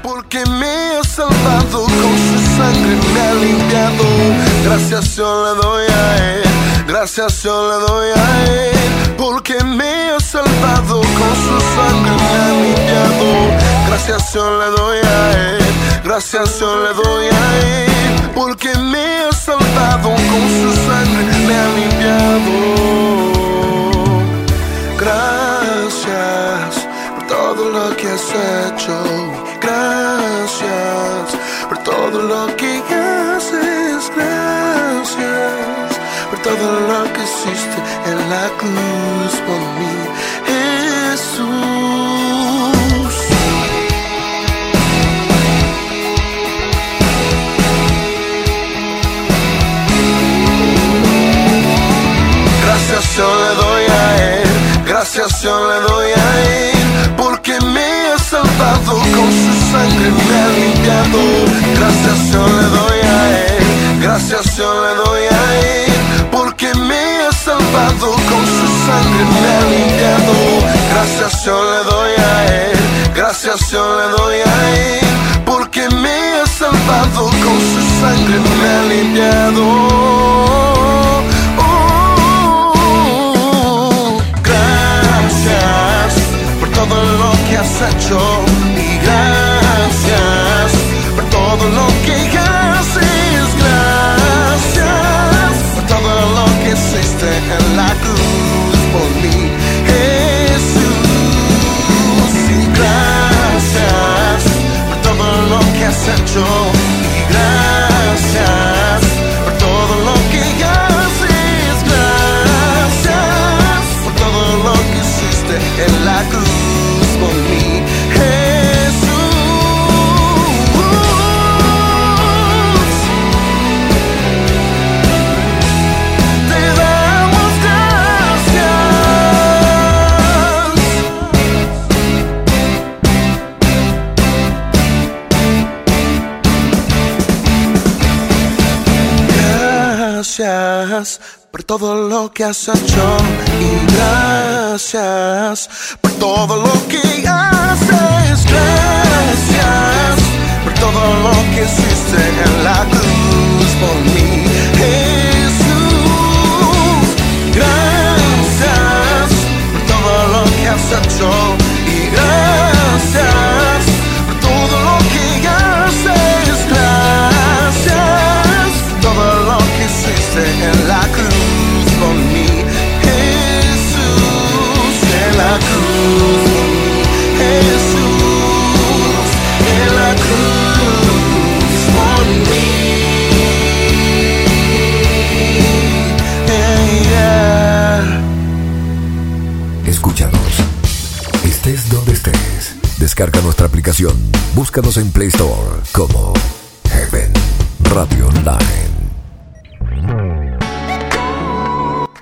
Porque me ha salvado con su sangre, me ha limpiado. Gracias yo le doy a él, gracias yo le doy a él. Porque me ha salvado con su sangre, me ha limpiado. Gracias yo le doy a él, gracias yo le doy a él. Porque me ha salvado con su sangre, me ha limpiado. Gracias por todo lo que has hecho. Gracias por todo lo que haces. Gracias por todo lo que hiciste en la cruz por mí, Jesús. Gracias yo le doy a él, gracias yo le doy a él, porque me ha salvado con su sangre, me ha limpiado. Gracias yo le doy a él, gracias yo le doy a él, porque me ha salvado con su sangre, me ha limpiado. Gracias yo le doy a él, gracias yo le doy a él, porque me ha salvado con su sangre, me ha limpiado. Todo lo que has hecho y gracias por todo lo que Descarga nuestra aplicación. Búscanos en Play Store como Heaven Radio Online.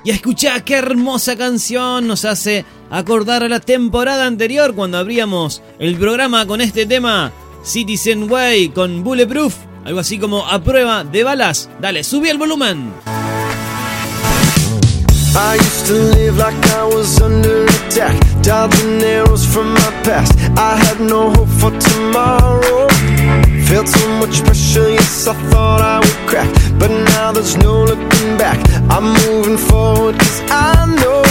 Y escuchá qué hermosa canción nos hace acordar a la temporada anterior cuando abríamos el programa con este tema Citizen Way con Bulletproof, algo así como a prueba de balas. Dale, subí el volumen. Felt so much pressure, yes, I thought I would crack. But now there's no looking back. I'm moving forward, cause I know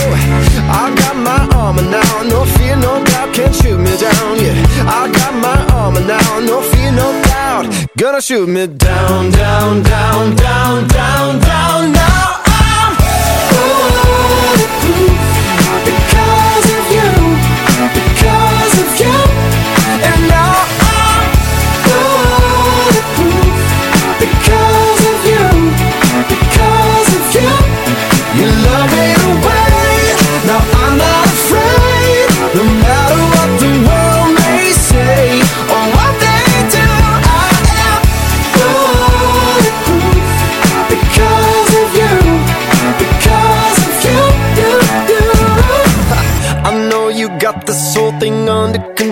I got my armor now. No fear, no doubt, can't shoot me down. Yeah, I got my armor now. No fear, no doubt, gonna shoot me down, down, down, down, down, down.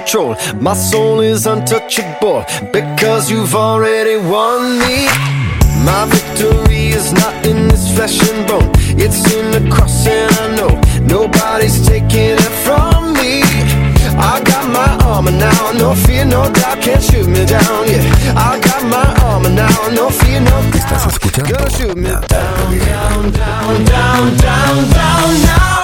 Control. My soul is untouchable because you've already won me. My victory is not in this flesh and bone, it's in the cross, and I know nobody's taking it from me. I got my armor now, no fear, no doubt, can't shoot me down. Yeah, I got my armor now, no fear, no doubt. Gonna shoot me down, down, down, down, down, down. Now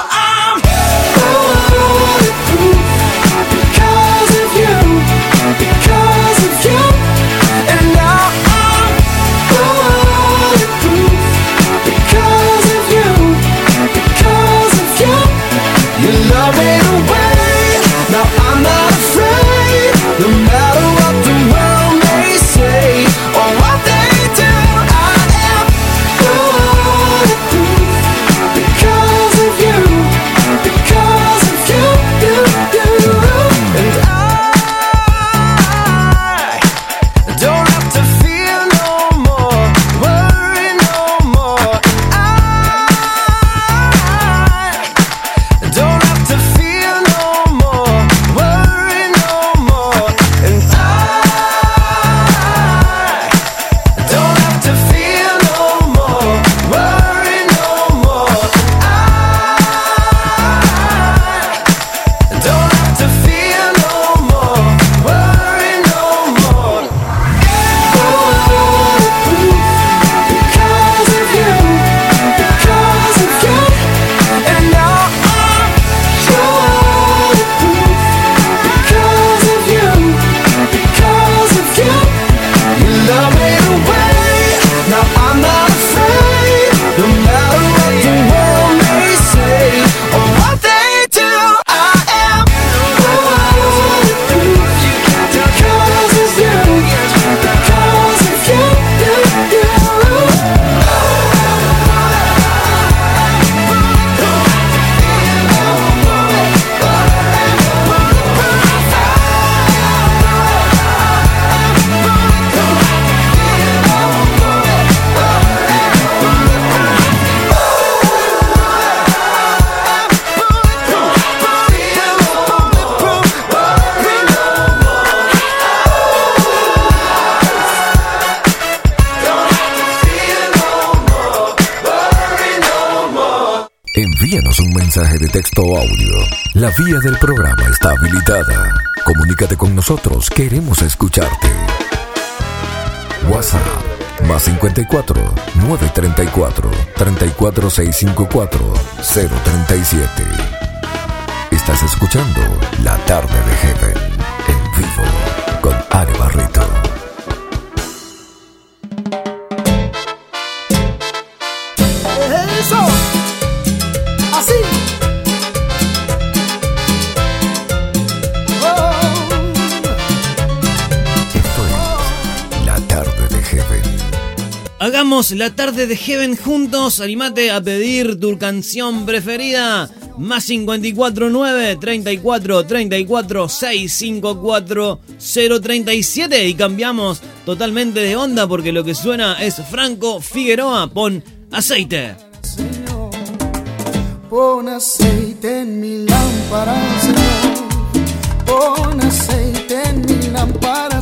habilitada. Comunícate con nosotros, queremos escucharte. WhatsApp más 54 934 34654 037. Estás escuchando La tarde de Heaven en vivo La tarde de Heaven juntos. Animate a pedir tu canción preferida. Más 54 9 34 34 654 037. Y cambiamos totalmente de onda porque lo que suena es Franco Figueroa. Pon aceite. Pon aceite en mi lámpara. Señor. Pon aceite en mi lámpara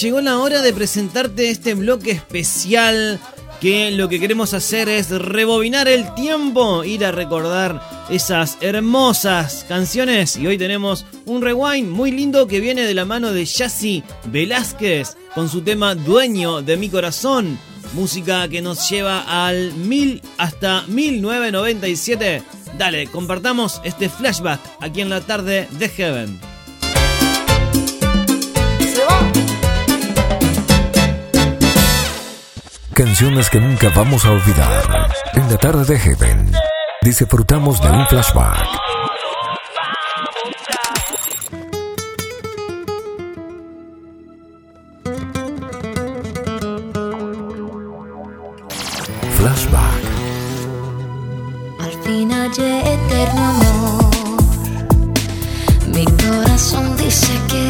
llegó la hora de presentarte este bloque especial que lo que queremos hacer es rebobinar el tiempo, ir a recordar esas hermosas canciones. Y hoy tenemos un rewind muy lindo que viene de la mano de Yassi Velázquez con su tema Dueño de mi corazón. Música que nos lleva al 1000 hasta 1997. Dale, compartamos este flashback aquí en la tarde de Heaven. canciones que nunca vamos a olvidar. En la tarde de Heaven, disfrutamos de un flashback. Flashback. Al fin hallé eterno amor. Mi corazón dice que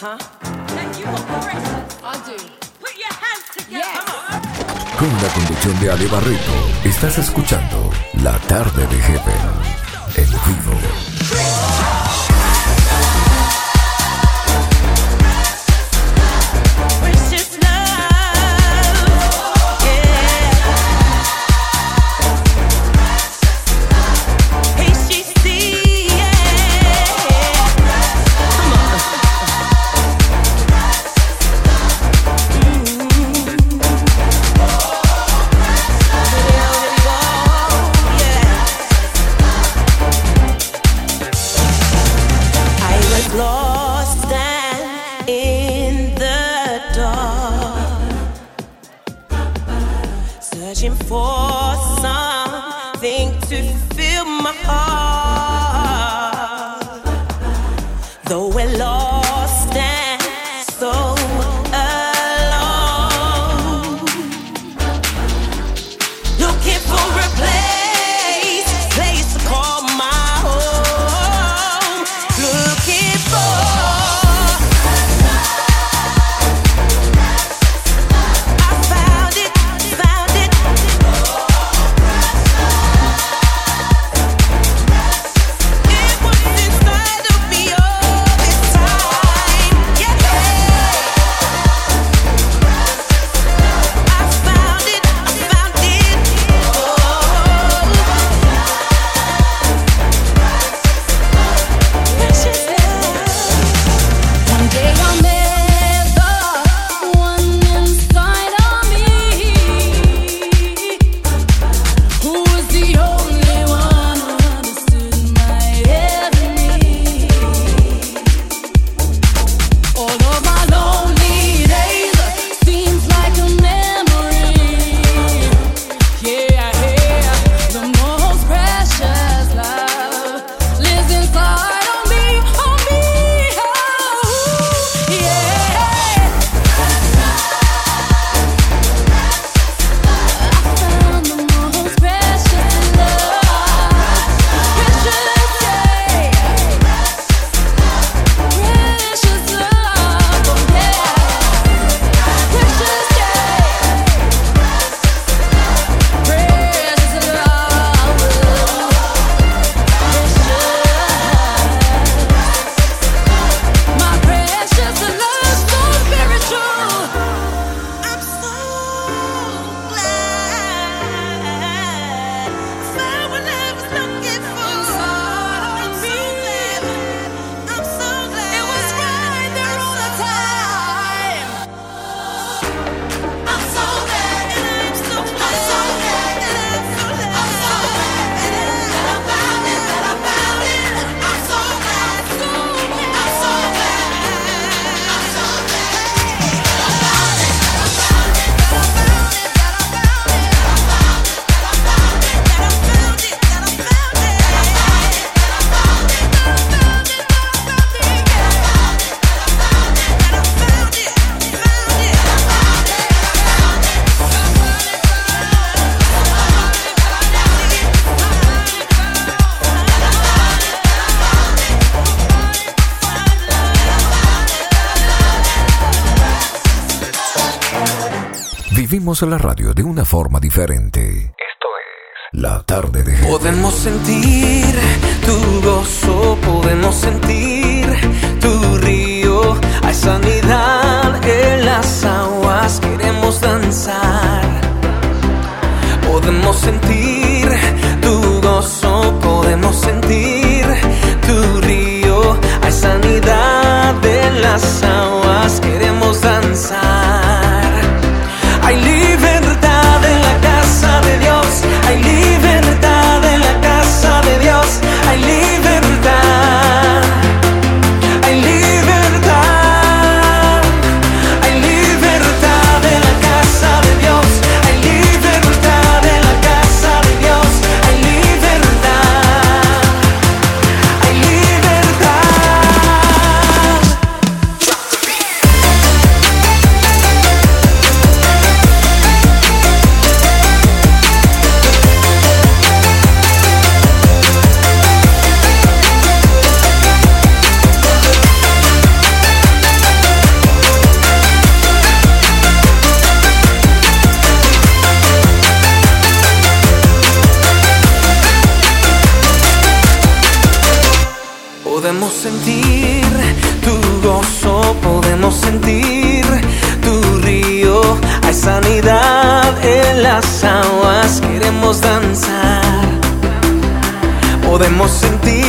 Con la conducción de Ale Barreto, estás escuchando La Tarde de Heaven en vivo. Hacemos la radio de una forma diferente. Esto es La tarde de... Podemos sentir tu gozo, podemos sentir tu río. Hay sanidad en las aguas, queremos danzar. Podemos sentir tu gozo, podemos sentir tu río. Hay sanidad en las aguas, queremos podemos sentir.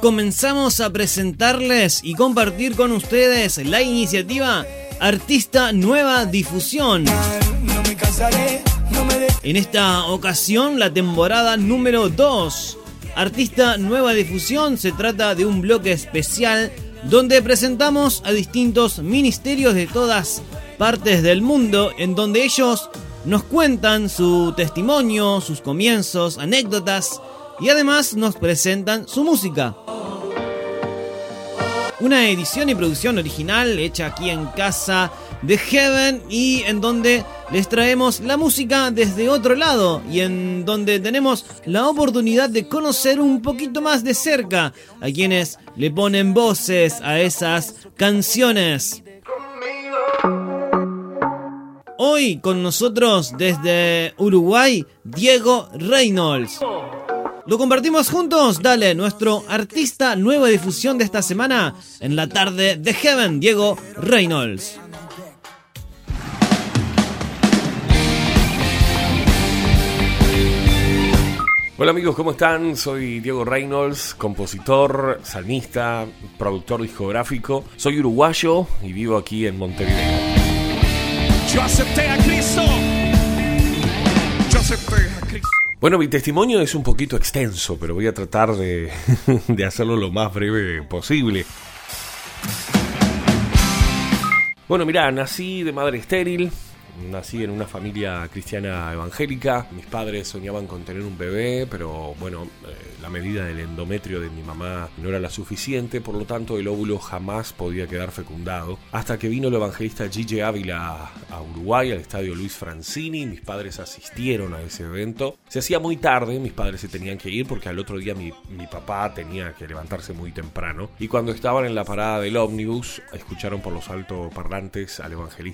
Comenzamos a presentarles y compartir con ustedes la iniciativa Artista Nueva Difusión. En esta ocasión, la temporada número 2. Artista Nueva Difusión se trata de un bloque especial donde presentamos a distintos ministerios de todas partes del mundo en donde ellos nos cuentan su testimonio, sus comienzos, anécdotas y además nos presentan su música. Una edición y producción original hecha aquí en casa de Heaven y en donde les traemos la música desde otro lado y en donde tenemos la oportunidad de conocer un poquito más de cerca a quienes le ponen voces a esas canciones. Hoy con nosotros desde Uruguay, Diego Reynolds. ¿Lo compartimos juntos? Dale, nuestro artista nueva difusión de esta semana en la tarde de Heaven, Diego Reynolds. Hola amigos, ¿cómo están? Soy Diego Reynolds, compositor, salmista, productor discográfico. Soy uruguayo y vivo aquí en Montevideo. Yo acepté a Cristo. Yo acepté a Cristo. Bueno, mi testimonio es un poquito extenso, pero voy a tratar de, de hacerlo lo más breve posible. Bueno, mira, nací de madre estéril, nací en una familia cristiana evangélica. Mis padres soñaban con tener un bebé, pero bueno, eh, la medida del endometrio de mi mamá no era la suficiente, por lo tanto el óvulo jamás podía quedar fecundado. Hasta que vino el evangelista Gigi Ávila a Uruguay, al estadio Luis Francini, mis padres asistieron a ese evento. Se hacía muy tarde, mis padres se tenían que ir porque al otro día mi, mi papá tenía que levantarse muy temprano. Y cuando estaban en la parada del ómnibus, escucharon por los altoparlantes al evangelista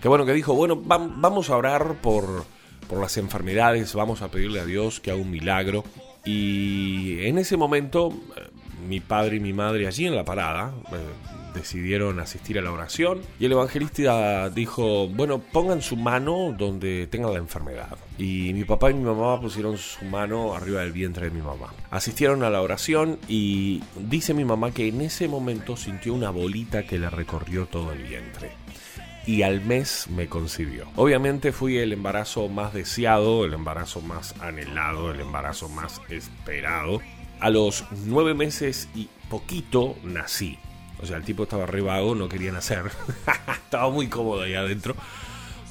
que bueno, que dijo, bueno, vamos a orar por, por las enfermedades, vamos a pedirle a Dios que haga un milagro. Y en ese momento, eh, mi padre y mi madre allí en la parada eh, decidieron asistir a la oración y el evangelista dijo, bueno, pongan su mano donde tengan la enfermedad. Y mi papá y mi mamá pusieron su mano arriba del vientre de mi mamá. Asistieron a la oración y dice mi mamá que en ese momento sintió una bolita que le recorrió todo el vientre y al mes me concibió. Obviamente fui el embarazo más deseado, el embarazo más anhelado, el embarazo más esperado. A los nueve meses y poquito nací. O sea, el tipo estaba re vago, no quería nacer. estaba muy cómodo ahí adentro.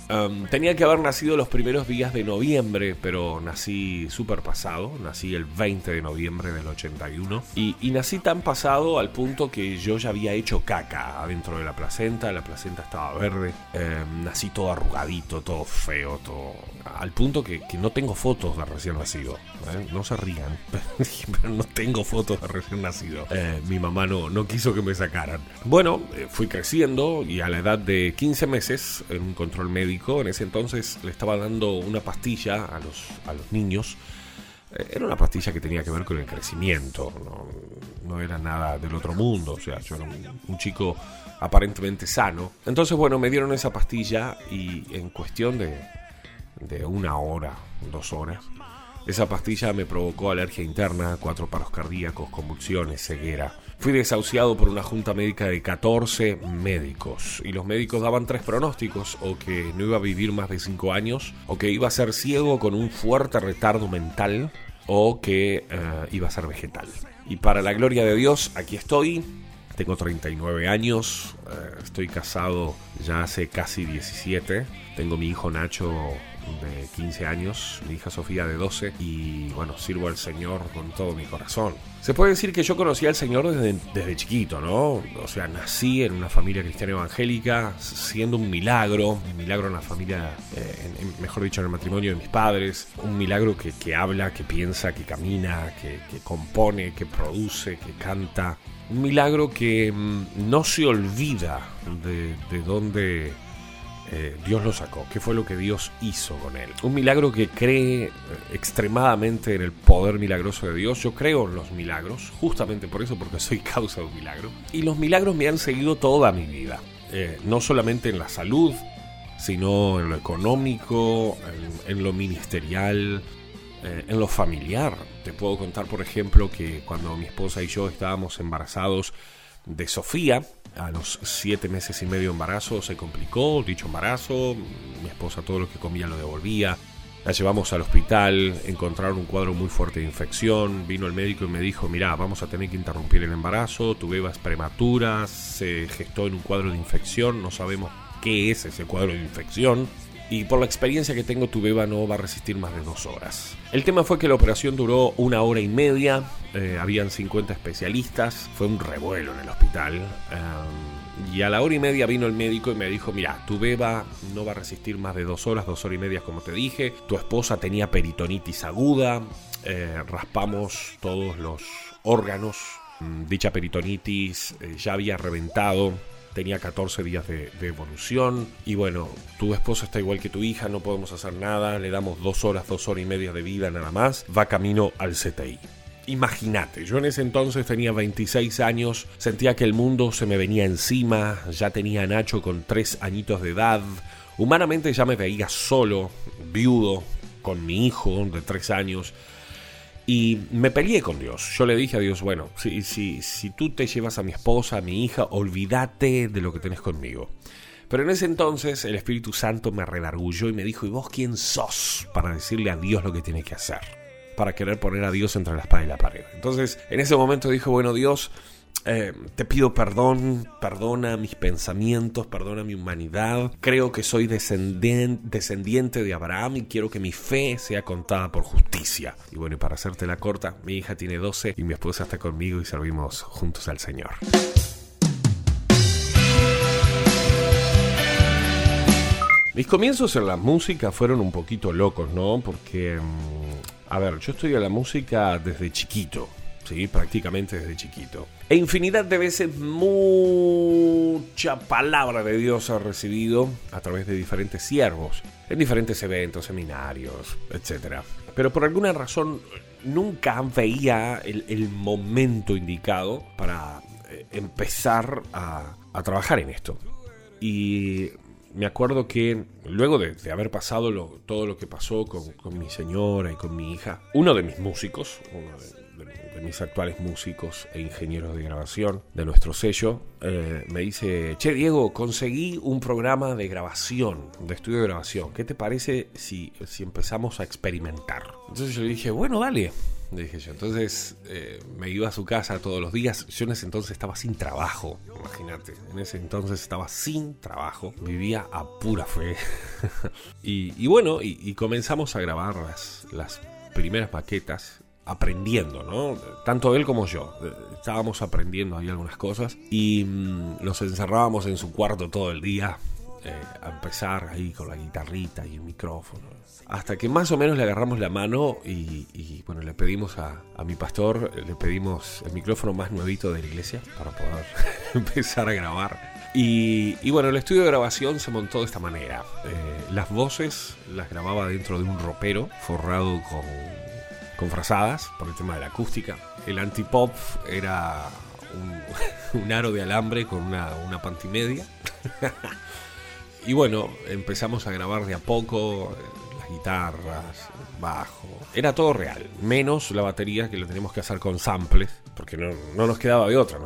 Um, tenía que haber nacido los primeros días de noviembre, pero nací súper pasado. Nací el 20 de noviembre del 81. Y, y nací tan pasado al punto que yo ya había hecho caca adentro de la placenta. La placenta estaba verde. Eh, nací todo arrugadito, todo feo, todo. Al punto que, que no tengo fotos de recién nacido. ¿eh? No se rían, pero no tengo fotos de recién nacido. Eh, mi mamá no, no quiso que me sacaran. Bueno, eh, fui creciendo y a la edad de 15 meses, en un control médico, en ese entonces le estaba dando una pastilla a los, a los niños. Eh, Era una pastilla que tenía que ver con el crecimiento, no, era nada del otro mundo, o sea, yo era un, un chico aparentemente sano. Entonces, bueno, me dieron esa pastilla y en cuestión de, de una hora, dos horas, esa pastilla me provocó alergia interna, cuatro paros cardíacos, convulsiones, ceguera. Fui desahuciado por una junta médica de 14 médicos y los médicos daban tres pronósticos, o que no iba a vivir más de 5 años, o que iba a ser ciego con un fuerte retardo mental, o que eh, iba a ser vegetal. Y para la gloria de Dios, aquí estoy, tengo 39 años, eh, estoy casado ya hace casi 17, tengo mi hijo Nacho de 15 años, mi hija Sofía de 12 y bueno, sirvo al Señor con todo mi corazón. Se puede decir que yo conocí al Señor desde, chiquito, ¿no? O sea, nací en una familia cristiana evangélica, siendo un milagro, un milagro en la familia, eh, mejor dicho, en el matrimonio de mis padres, un milagro que, que habla, que piensa, que camina, que, que compone, que produce, que canta. Un milagro que mm, no se olvida de, de dónde eh, Dios lo sacó, qué fue lo que Dios hizo con él. Un milagro que cree eh, extremadamente en el poder milagroso de Dios. Yo creo en los milagros, justamente por eso, porque soy causa de un milagro. Y los milagros me han seguido toda mi vida. Eh, no solamente en la salud, sino en lo económico, en, lo ministerial, en lo familiar. Te puedo contar, por ejemplo, que cuando mi esposa y yo estábamos embarazados de Sofía, a los siete meses y medio de embarazo se complicó dicho embarazo, mi esposa todo lo que comía lo devolvía, la llevamos al hospital, encontraron un cuadro muy fuerte de infección, vino el médico y me dijo, mira, vamos a tener que interrumpir el embarazo, tu beba es prematura, se gestó en un cuadro de infección, no sabemos qué es ese cuadro de infección, y por la experiencia que tengo tu beba no va a resistir más de dos horas. El tema fue que la operación duró una hora y media, eh, habían 50 especialistas, fue un revuelo en el hospital. eh, y a la hora y media vino el médico y me dijo, mira, tu beba no va a resistir más de dos horas, dos horas y media como te dije, tu esposa tenía peritonitis aguda, eh, raspamos todos los órganos, Mm, dicha peritonitis eh, ya había reventado, tenía 14 días de, evolución y bueno, tu esposa está igual que tu hija, no podemos hacer nada, le damos dos horas, dos horas y media de vida nada más, va camino al CTI. Imagínate, yo en ese entonces tenía 26 años, sentía que el mundo se me venía encima, ya tenía a Nacho con 3 añitos de edad, humanamente ya me veía solo, viudo, con mi hijo de 3 años, y me peleé con Dios. Yo le dije a Dios, bueno, si, si, si tú te llevas a mi esposa, a mi hija, olvídate de lo que tenés conmigo. Pero en ese entonces el Espíritu Santo me redargulló y me dijo, ¿y vos quién sos para decirle a Dios lo que tiene que hacer? Para querer poner a Dios entre la espada y la pared. Entonces, en ese momento dije, bueno, Dios, eh, te pido perdón, perdona mis pensamientos, perdona mi humanidad. Creo que soy descendiente de Abraham y quiero que mi fe sea contada por justicia. Y bueno, para hacerte la corta, mi hija tiene 12 y mi esposa está conmigo y servimos juntos al Señor. Mis comienzos en la música fueron un poquito locos, ¿no? Porque, mm, a ver, yo estudio la música desde chiquito, ¿sí? Prácticamente desde chiquito. E infinidad de veces mucha palabra de Dios he recibido a través de diferentes siervos, en diferentes eventos, seminarios, etc. Pero por alguna razón nunca veía el, momento indicado para eh, empezar a, trabajar en esto. Y me acuerdo que luego de, haber pasado todo lo que pasó con, con mi señora y con mi hija, uno de mis músicos, uno de mis actuales músicos e ingenieros de grabación de nuestro sello, eh, me dice, che Diego, conseguí un programa de grabación, de estudio de grabación, ¿qué te parece si, si empezamos a experimentar? Entonces yo le dije, bueno, dale. Le dije. Entonces eh, me iba a su casa todos los días. Yo en ese entonces estaba sin trabajo. Imagínate. En ese entonces estaba sin trabajo. Vivía a pura fe. y, bueno, y, y comenzamos a grabar las, las primeras maquetas. Aprendiendo, ¿no? Tanto él como yo. Eh, Estábamos aprendiendo ahí algunas cosas. Y mm, nos encerrábamos en su cuarto todo el día. eh, a empezar ahí con la guitarrita y el micrófono. Hasta que más o menos le agarramos la mano y, y, bueno, le pedimos a, a mi pastor, le pedimos el micrófono más nuevito de la iglesia para poder empezar a grabar. Y, y bueno, el estudio de grabación se montó de esta manera. Eh, las voces las grababa dentro de un ropero forrado con, con frazadas por el tema de la acústica. El antipop era un, aro de alambre con una, una pantimedia. Y bueno, empezamos a grabar de a poco guitarras, bajo. Era todo real, menos la batería que lo teníamos que hacer con samples, porque no, no nos quedaba de otra.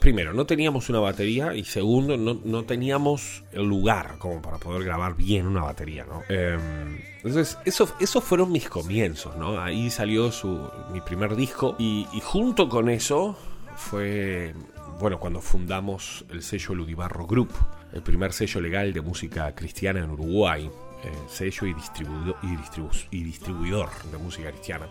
primero, no teníamos una batería y segundo, no, teníamos el lugar como para poder grabar bien una batería. ¿no? Em, entonces, eso, esos fueron mis comienzos. ¿no? Ahí salió su, mi primer disco y, y junto con eso fue bueno, cuando fundamos el sello Ludibarro Group, el primer sello legal de música cristiana en Uruguay, eh, sello y, distribuido- y, distribu- y distribuidor de música cristiana,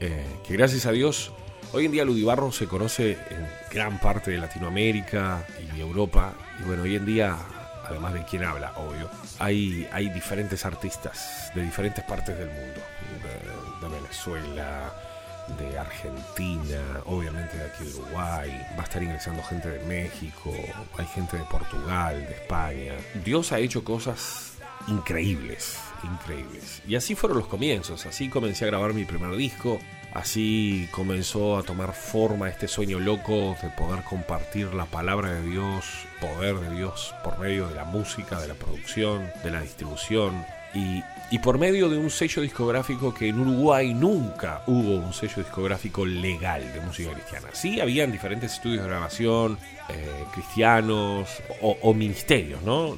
eh, que gracias a Dios hoy en día Ludibarro se conoce en gran parte de Latinoamérica y Europa, y bueno, hoy en día, además de quien habla, obvio, hay, hay diferentes artistas de diferentes partes del mundo, de- de Venezuela, de Argentina, obviamente de aquí de Uruguay, va a estar ingresando gente de México, hay gente de Portugal, de España. Dios ha hecho cosas increíbles, increíbles. Y así fueron los comienzos, así comencé a grabar mi primer disco, así comenzó a tomar forma este sueño loco de poder compartir la palabra de Dios, poder de Dios por medio de la música, de la producción, de la distribución y, y por medio de un sello discográfico que en Uruguay nunca hubo un sello discográfico legal de música cristiana. Sí, habían diferentes estudios de grabación eh, cristianos o, o ministerios, ¿no?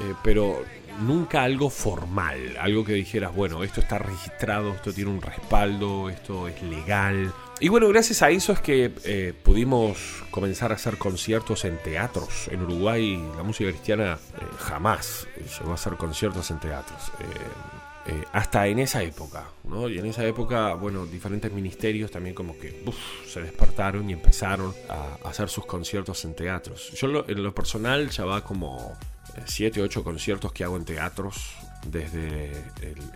Eh, pero nunca algo formal, algo que dijeras, bueno, esto está registrado, esto tiene un respaldo, esto es legal. Y bueno, gracias a eso es que eh, pudimos comenzar a hacer conciertos en teatros. En Uruguay la música cristiana eh, jamás llegó a hacer conciertos en teatros. Eh, hasta en esa época, ¿no? Y en esa época, bueno, diferentes ministerios también como que se despertaron y empezaron a, hacer sus conciertos en teatros. Yo en lo personal ya va como 7, 8 conciertos que hago en teatros, desde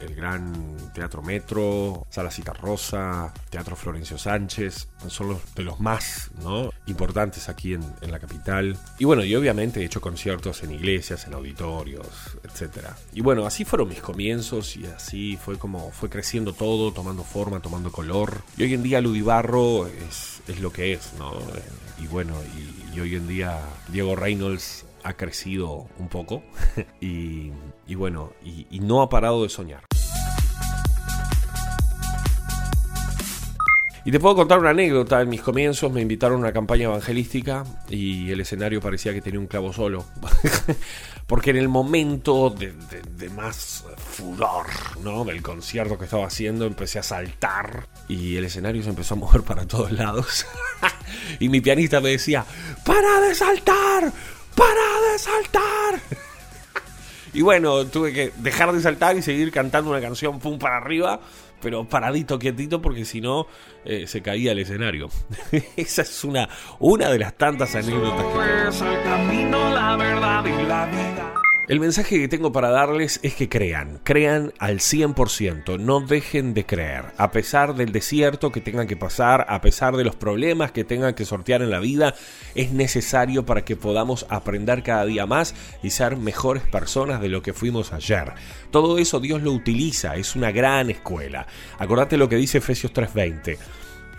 el, Gran Teatro Metro, Sala Cita Rosa, Teatro Florencio Sánchez, son los de los más ¿no? importantes aquí en, la capital. Y bueno, y obviamente he hecho conciertos en iglesias, en auditorios, etc. Y bueno, así fueron mis comienzos y así fue como fue creciendo todo, tomando forma, tomando color. Y hoy en día Ludibarro es, es lo que es, ¿no? Y bueno, y hoy en día Diego Reynolds ha crecido un poco y, bueno, y, no ha parado de soñar. Y te puedo contar una anécdota. En mis comienzos me invitaron a una campaña evangelística y el escenario parecía que tenía un clavo solo. Porque en el momento de más furor ¿no? del concierto que estaba haciendo empecé a saltar y el escenario se empezó a mover para todos lados. y mi pianista me decía, ¡para de saltar! ¡Para de saltar! Y bueno, tuve que dejar de saltar y seguir cantando una canción pum para arriba, pero paradito, quietito, porque si no eh, se caía el escenario. Esa es una, una de las tantas anécdotas que. Es el camino, la verdad y la vida. El mensaje que tengo para darles es que crean, crean al 100%, no dejen de creer, a pesar del desierto que tengan que pasar, a pesar de los problemas que tengan que sortear en la vida, es necesario para que podamos aprender cada día más y ser mejores personas de lo que fuimos ayer. Todo eso Dios lo utiliza, es una gran escuela. Acordate lo que dice Efesios 3:20.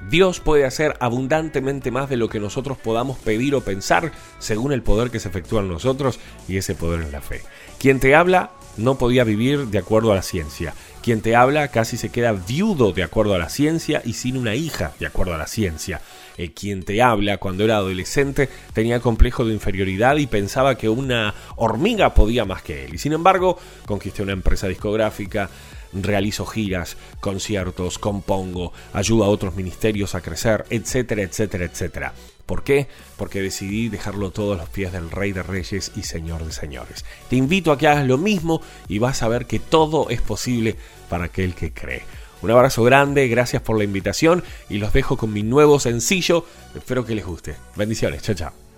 Dios puede hacer abundantemente más de lo que nosotros podamos pedir o pensar según el poder que se efectúa en nosotros y ese poder es la fe. Quien te habla no podía vivir de acuerdo a la ciencia. Quien te habla casi se queda viudo de acuerdo a la ciencia y sin una hija de acuerdo a la ciencia. Eh, quien te habla cuando era adolescente tenía complejo de inferioridad y pensaba que una hormiga podía más que él. Y sin embargo, conquisté una empresa discográfica, realizo giras, conciertos, compongo, ayudo a otros ministerios a crecer, etcétera, etcétera, etcétera. ¿Por qué? Porque decidí dejarlo todo a los pies del Rey de Reyes y Señor de Señores. Te invito a que hagas lo mismo y vas a ver que todo es posible para aquel que cree. Un abrazo grande, gracias por la invitación y los dejo con mi nuevo sencillo. Espero que les guste. Bendiciones, chao, chao.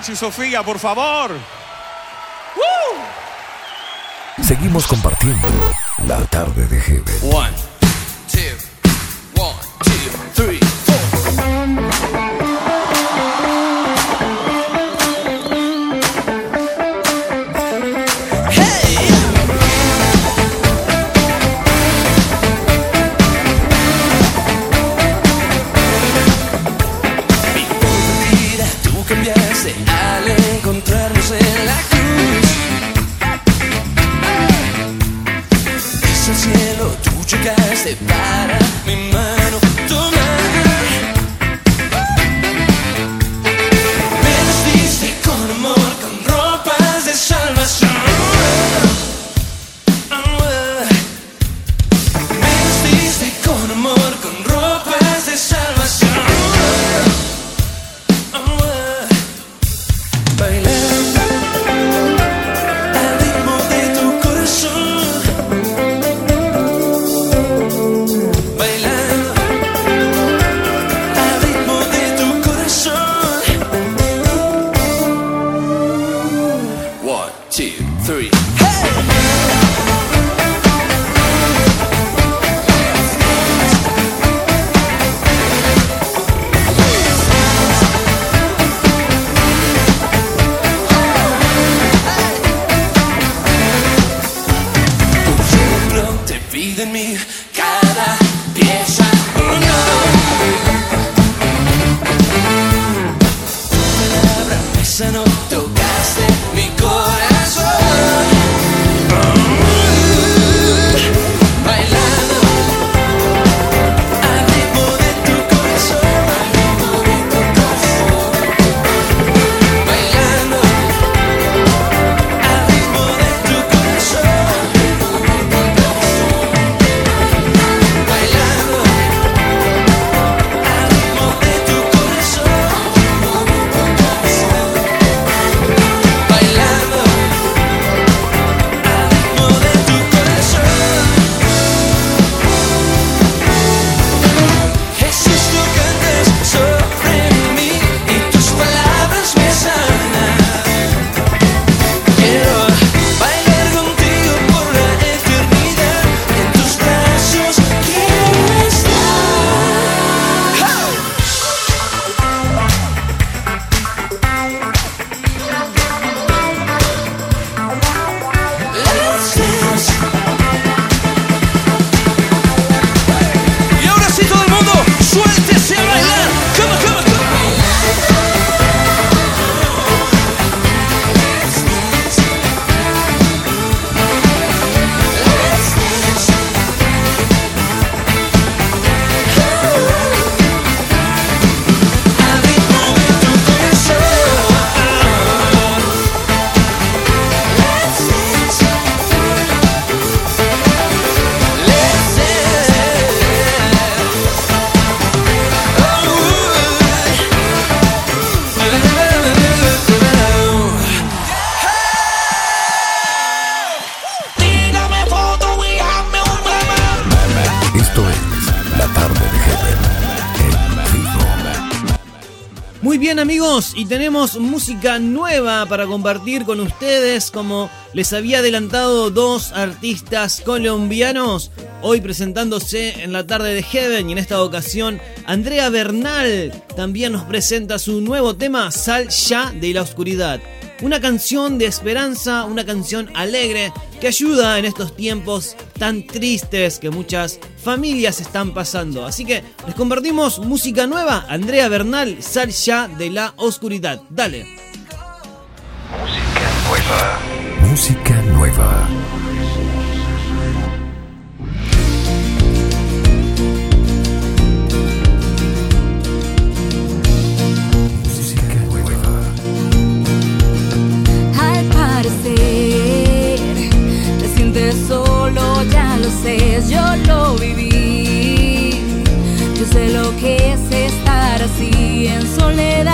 Nacho y Sofía, por favor. Seguimos compartiendo la tarde de Heaven. One, amigos, y tenemos música nueva para compartir con ustedes, como les había adelantado dos artistas colombianos, hoy presentándose en la tarde de Heaven y en esta ocasión Andrea Bernal también nos presenta su nuevo tema Sal ya de la oscuridad. Una canción de esperanza, una canción alegre que ayuda en estos tiempos tan tristes que muchas familias están pasando. Así que les compartimos música nueva. Andrea Bernal, Sal ya de la oscuridad. Dale. Música nueva. Sé, yo lo viví. Yo sé lo que es estar así en soledad,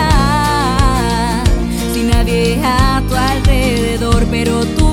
sin nadie a tu alrededor, pero tuve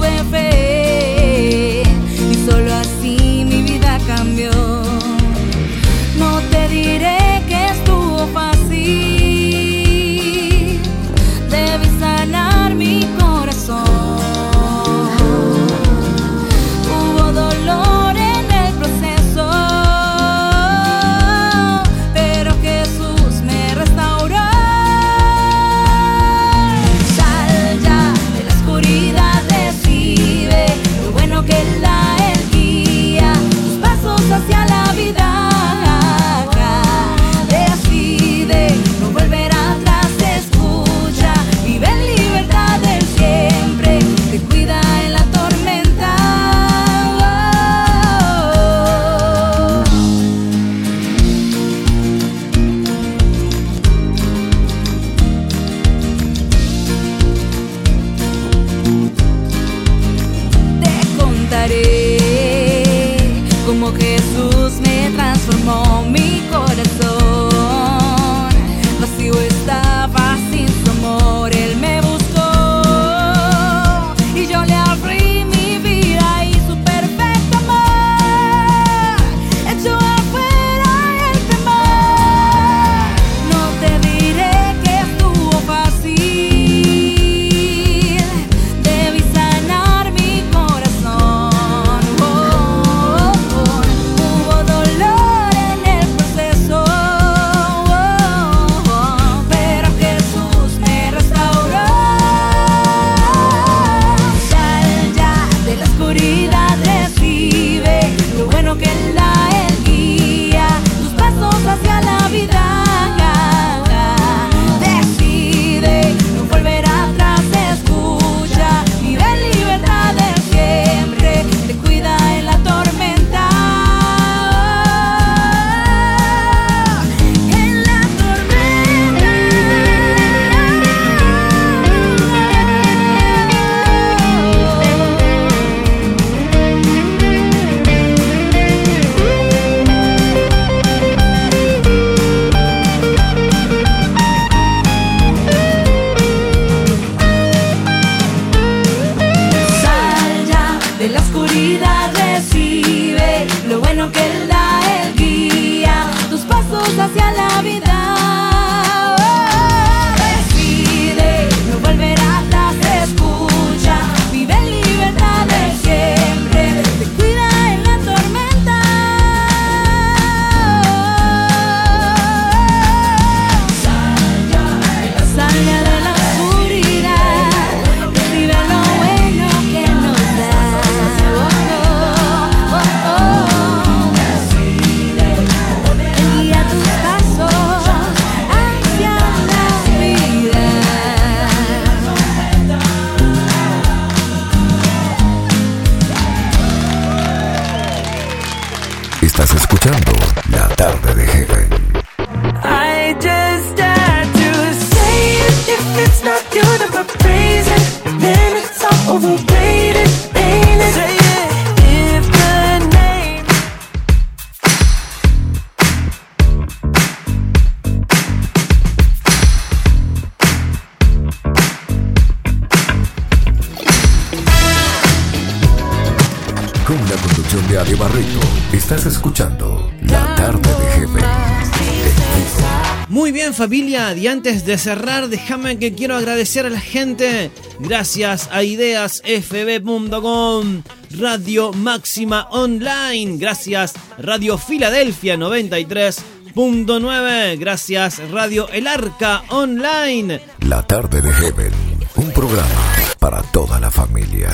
y antes de cerrar, déjame que quiero agradecer a la gente. Gracias a ideasfb.com, Radio Máxima Online, gracias Radio Filadelfia 93.9, gracias Radio El Arca Online, La Tarde de Heaven, un programa para toda la familia.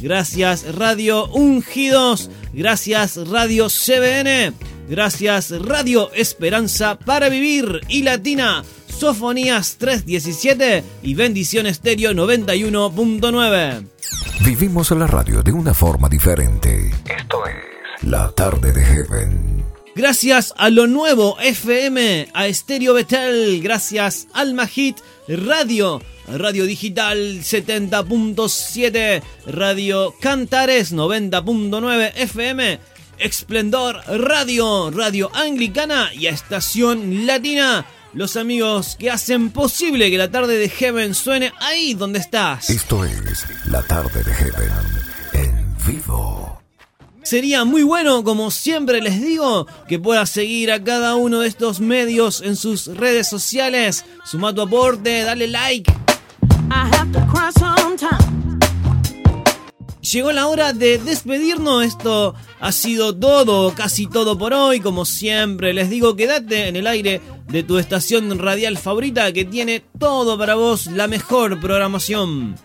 Gracias Radio Ungidos. Gracias Radio CBN. Gracias Radio Esperanza para Vivir y Latina. Sofonías 317 y Bendición Estéreo 91.9. Vivimos la radio de una forma diferente. Esto es La Tarde de Heaven. Gracias a lo nuevo FM, a Estéreo Betel, gracias al Majit Radio, Radio Digital 70.7, Radio Cantares 90.9 FM, Esplendor Radio, Radio Anglicana y a Estación Latina. Los amigos que hacen posible que la tarde de Heaven suene ahí donde estás. Esto es La Tarde de Heaven en vivo. Sería muy bueno, como siempre les digo, que puedas seguir a cada uno de estos medios en sus redes sociales. Suma tu aporte, dale like. Llegó la hora de despedirnos. Esto ha sido todo, casi todo por hoy. Como siempre, les digo, quédate en el aire de tu estación radial favorita que tiene todo para vos, la mejor programación.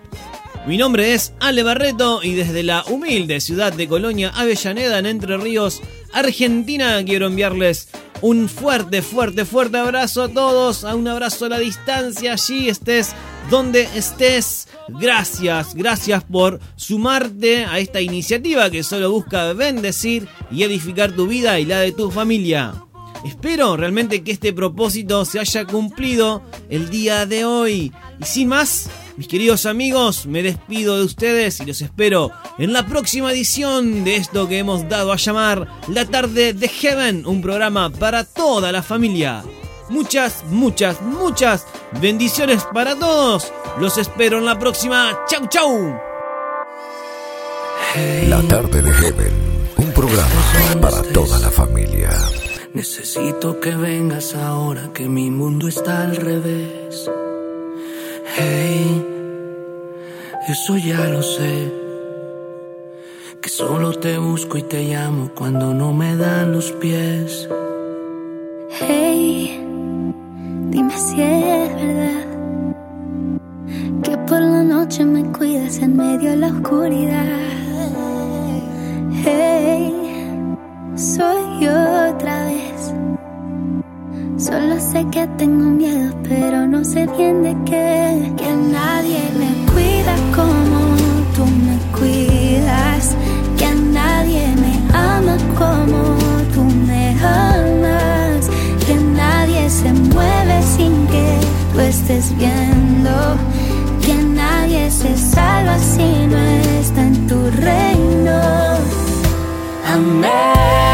Mi nombre es Ale Barreto y desde la humilde ciudad de Colonia Avellaneda en Entre Ríos, Argentina, quiero enviarles un fuerte, fuerte, fuerte abrazo a todos, a un abrazo a la distancia, allí estés donde estés. Gracias, gracias por sumarte a esta iniciativa que solo busca bendecir y edificar tu vida y la de tu familia. Espero realmente que este propósito se haya cumplido el día de hoy. Y sin más, mis queridos amigos, me despido de ustedes y los espero en la próxima edición de esto que hemos dado a llamar La tarde de Heaven, un programa para toda la familia. Muchas, muchas, muchas bendiciones para todos. Los espero en la próxima. Chau, chau. La Tarde de Heaven, un programa para toda la familia. Necesito que vengas ahora que mi mundo está al revés. Hey, eso ya lo sé. Que solo te busco y te llamo cuando no me dan los pies. Hey, dime si es verdad que por la noche me cuidas en medio de la oscuridad. Hey, soy yo otra vez. Solo sé que tengo miedo, pero no sé bien de qué. Que nadie me cuida como tú me cuidas. Que nadie me ama como mueve sin que tú estés viendo. Que nadie se salva si no está en tu reino. Amén.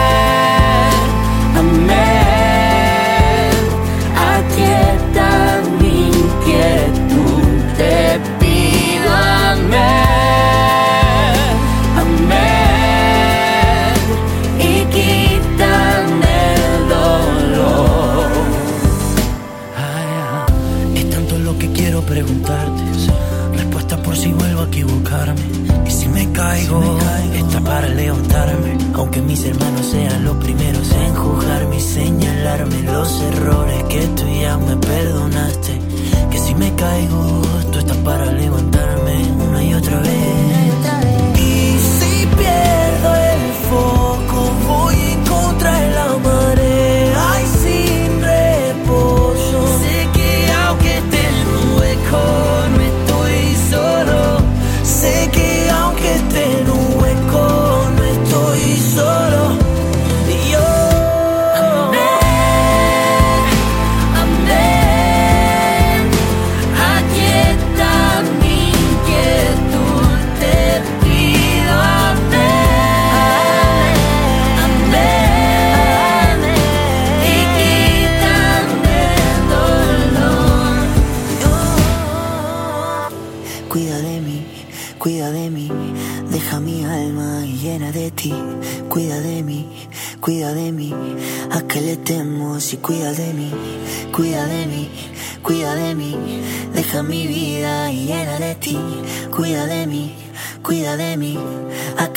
Caigo, está para levantarme. Aunque mis hermanos sean los primeros en juzgarme y señalarme los errores que tú ya me perdonaste. Que si me caigo, tú estás para levantarme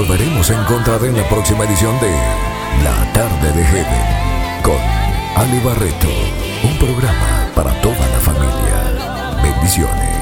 volveremos a encontrar en la próxima edición de La Tarde de Heaven con Ali Barreto, un programa para toda la familia. Bendiciones.